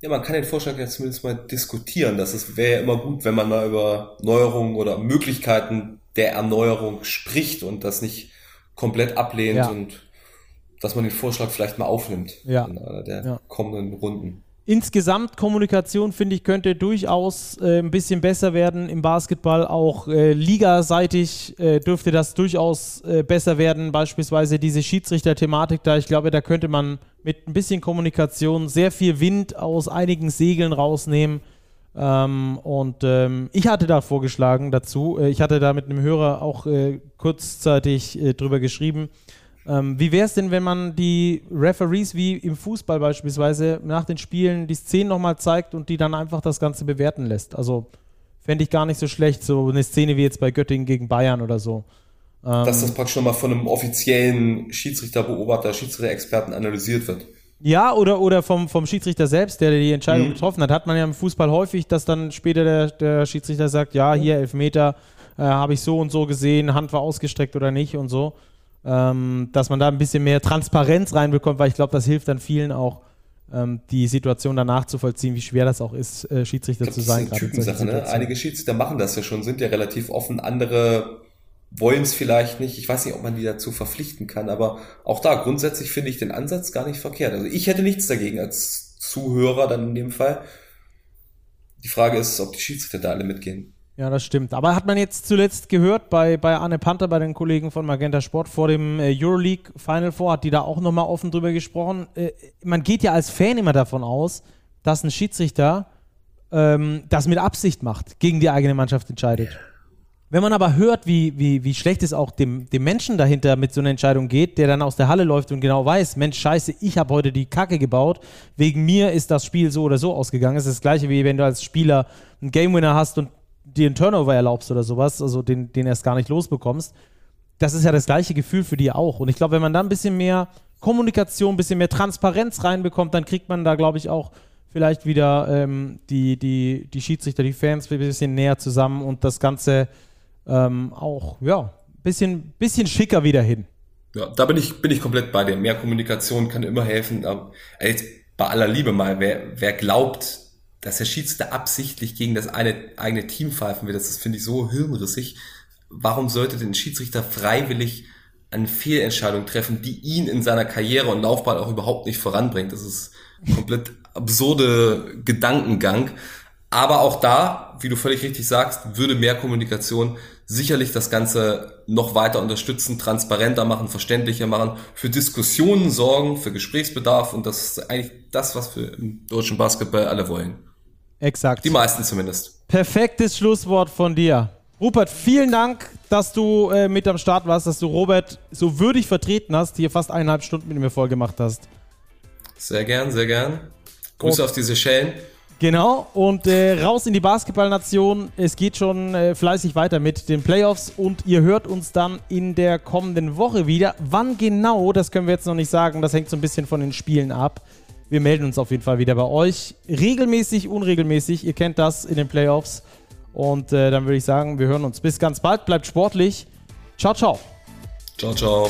Ja, man kann den Vorschlag ja zumindest mal diskutieren. Das wäre ja immer gut, wenn man mal über Neuerungen oder Möglichkeiten der Erneuerung spricht und das nicht komplett ablehnt ja. und dass man den Vorschlag vielleicht mal aufnimmt ja. in einer der ja. kommenden Runden. Insgesamt Kommunikation, finde ich, könnte durchaus äh, ein bisschen besser werden im Basketball. Auch äh, ligaseitig äh, dürfte das durchaus äh, besser werden. Beispielsweise diese Schiedsrichter-Thematik da. Ich glaube, da könnte man mit ein bisschen Kommunikation sehr viel Wind aus einigen Segeln rausnehmen. Ähm, und ähm, ich hatte da vorgeschlagen dazu. Äh, ich hatte da mit einem Hörer auch äh, kurzzeitig drüber geschrieben ähm, wie wäre es denn, wenn man die Referees wie im Fußball beispielsweise nach den Spielen die Szenen nochmal zeigt und die dann einfach das Ganze bewerten lässt? Also fände ich gar nicht so schlecht, so eine Szene wie jetzt bei Göttingen gegen Bayern oder so. Ähm, Dass das praktisch nochmal von einem offiziellen Schiedsrichterbeobachter, Schiedsrichter-Experten analysiert wird. Ja, oder, oder vom, vom Schiedsrichter selbst, der die Entscheidung mhm. getroffen hat. Hat man ja im Fußball häufig, dass dann später der, der Schiedsrichter sagt, ja, hier Elfmeter, äh, habe ich so und so gesehen, Hand war ausgestreckt oder nicht und so ähm, dass man da ein bisschen mehr Transparenz reinbekommt, weil ich glaube, das hilft dann vielen auch, ähm, die Situation danach zu vollziehen, wie schwer das auch ist, äh, Schiedsrichter glaub, zu sein. Das ist eine Typensache, ne? Einige Schiedsrichter machen das ja schon, sind ja relativ offen, andere wollen es vielleicht nicht. Ich weiß nicht, ob man die dazu verpflichten kann, aber auch da grundsätzlich finde ich den Ansatz gar nicht verkehrt. Also ich hätte nichts dagegen als Zuhörer dann in dem Fall. Die Frage ist, ob die Schiedsrichter da alle mitgehen. Ja, das stimmt. Aber hat man jetzt zuletzt gehört bei, bei Anne Panther, bei den Kollegen von Magenta Sport vor dem äh, Euroleague Final Four, hat die da auch nochmal offen drüber gesprochen. Äh, man geht ja als Fan immer davon aus, dass ein Schiedsrichter ähm, das mit Absicht macht, gegen die eigene Mannschaft entscheidet. Wenn man aber hört, wie, wie, wie schlecht es auch dem, dem Menschen dahinter mit so einer Entscheidung geht, der dann aus der Halle läuft und genau weiß, Mensch, scheiße, ich habe heute die Kacke gebaut, wegen mir ist das Spiel so oder so ausgegangen. Es ist das gleiche, wie wenn du als Spieler einen Game Winner hast und dir einen Turnover erlaubst oder sowas, also den, den erst gar nicht losbekommst, das ist ja das gleiche Gefühl für die auch. Und ich glaube, wenn man da ein bisschen mehr Kommunikation, ein bisschen mehr Transparenz reinbekommt, dann kriegt man da, glaube ich, auch vielleicht wieder ähm, die, die, die Schiedsrichter, die Fans ein bisschen näher zusammen und das Ganze ähm, auch, ja, ein bisschen, bisschen schicker wieder hin. Ja, da bin ich, bin ich komplett bei dir. Mehr Kommunikation kann immer helfen. Aber jetzt bei aller Liebe mal, wer, wer glaubt, dass der Schiedsrichter absichtlich gegen das eine, eigene Team pfeifen will, das, das finde ich so hirnrissig. Warum sollte denn ein Schiedsrichter freiwillig eine Fehlentscheidung treffen, die ihn in seiner Karriere und Laufbahn auch überhaupt nicht voranbringt? Das ist komplett absurde Gedankengang. Aber auch da, wie du völlig richtig sagst, würde mehr Kommunikation sicherlich das Ganze noch weiter unterstützen, transparenter machen, verständlicher machen, für Diskussionen sorgen, für Gesprächsbedarf und das ist eigentlich das, was wir im deutschen Basketball alle wollen. Exakt. Die meisten zumindest. Perfektes Schlusswort von dir. Rupert, vielen Dank, dass du äh, mit am Start warst, dass du Robert so würdig vertreten hast, hier fast eineinhalb Stunden mit mir vollgemacht hast. Sehr gern, sehr gern. Grüße oh. auf die Seychellen. Genau, und äh, raus in die Basketballnation. Es geht schon äh, fleißig weiter mit den Playoffs und ihr hört uns dann in der kommenden Woche wieder. Wann genau, das können wir jetzt noch nicht sagen, das hängt so ein bisschen von den Spielen ab. Wir melden uns auf jeden Fall wieder bei euch. Regelmäßig, unregelmäßig. Ihr kennt das in den Playoffs. Und äh, dann würde ich sagen, wir hören uns. Bis ganz bald. Bleibt sportlich. Ciao, ciao. Ciao, ciao.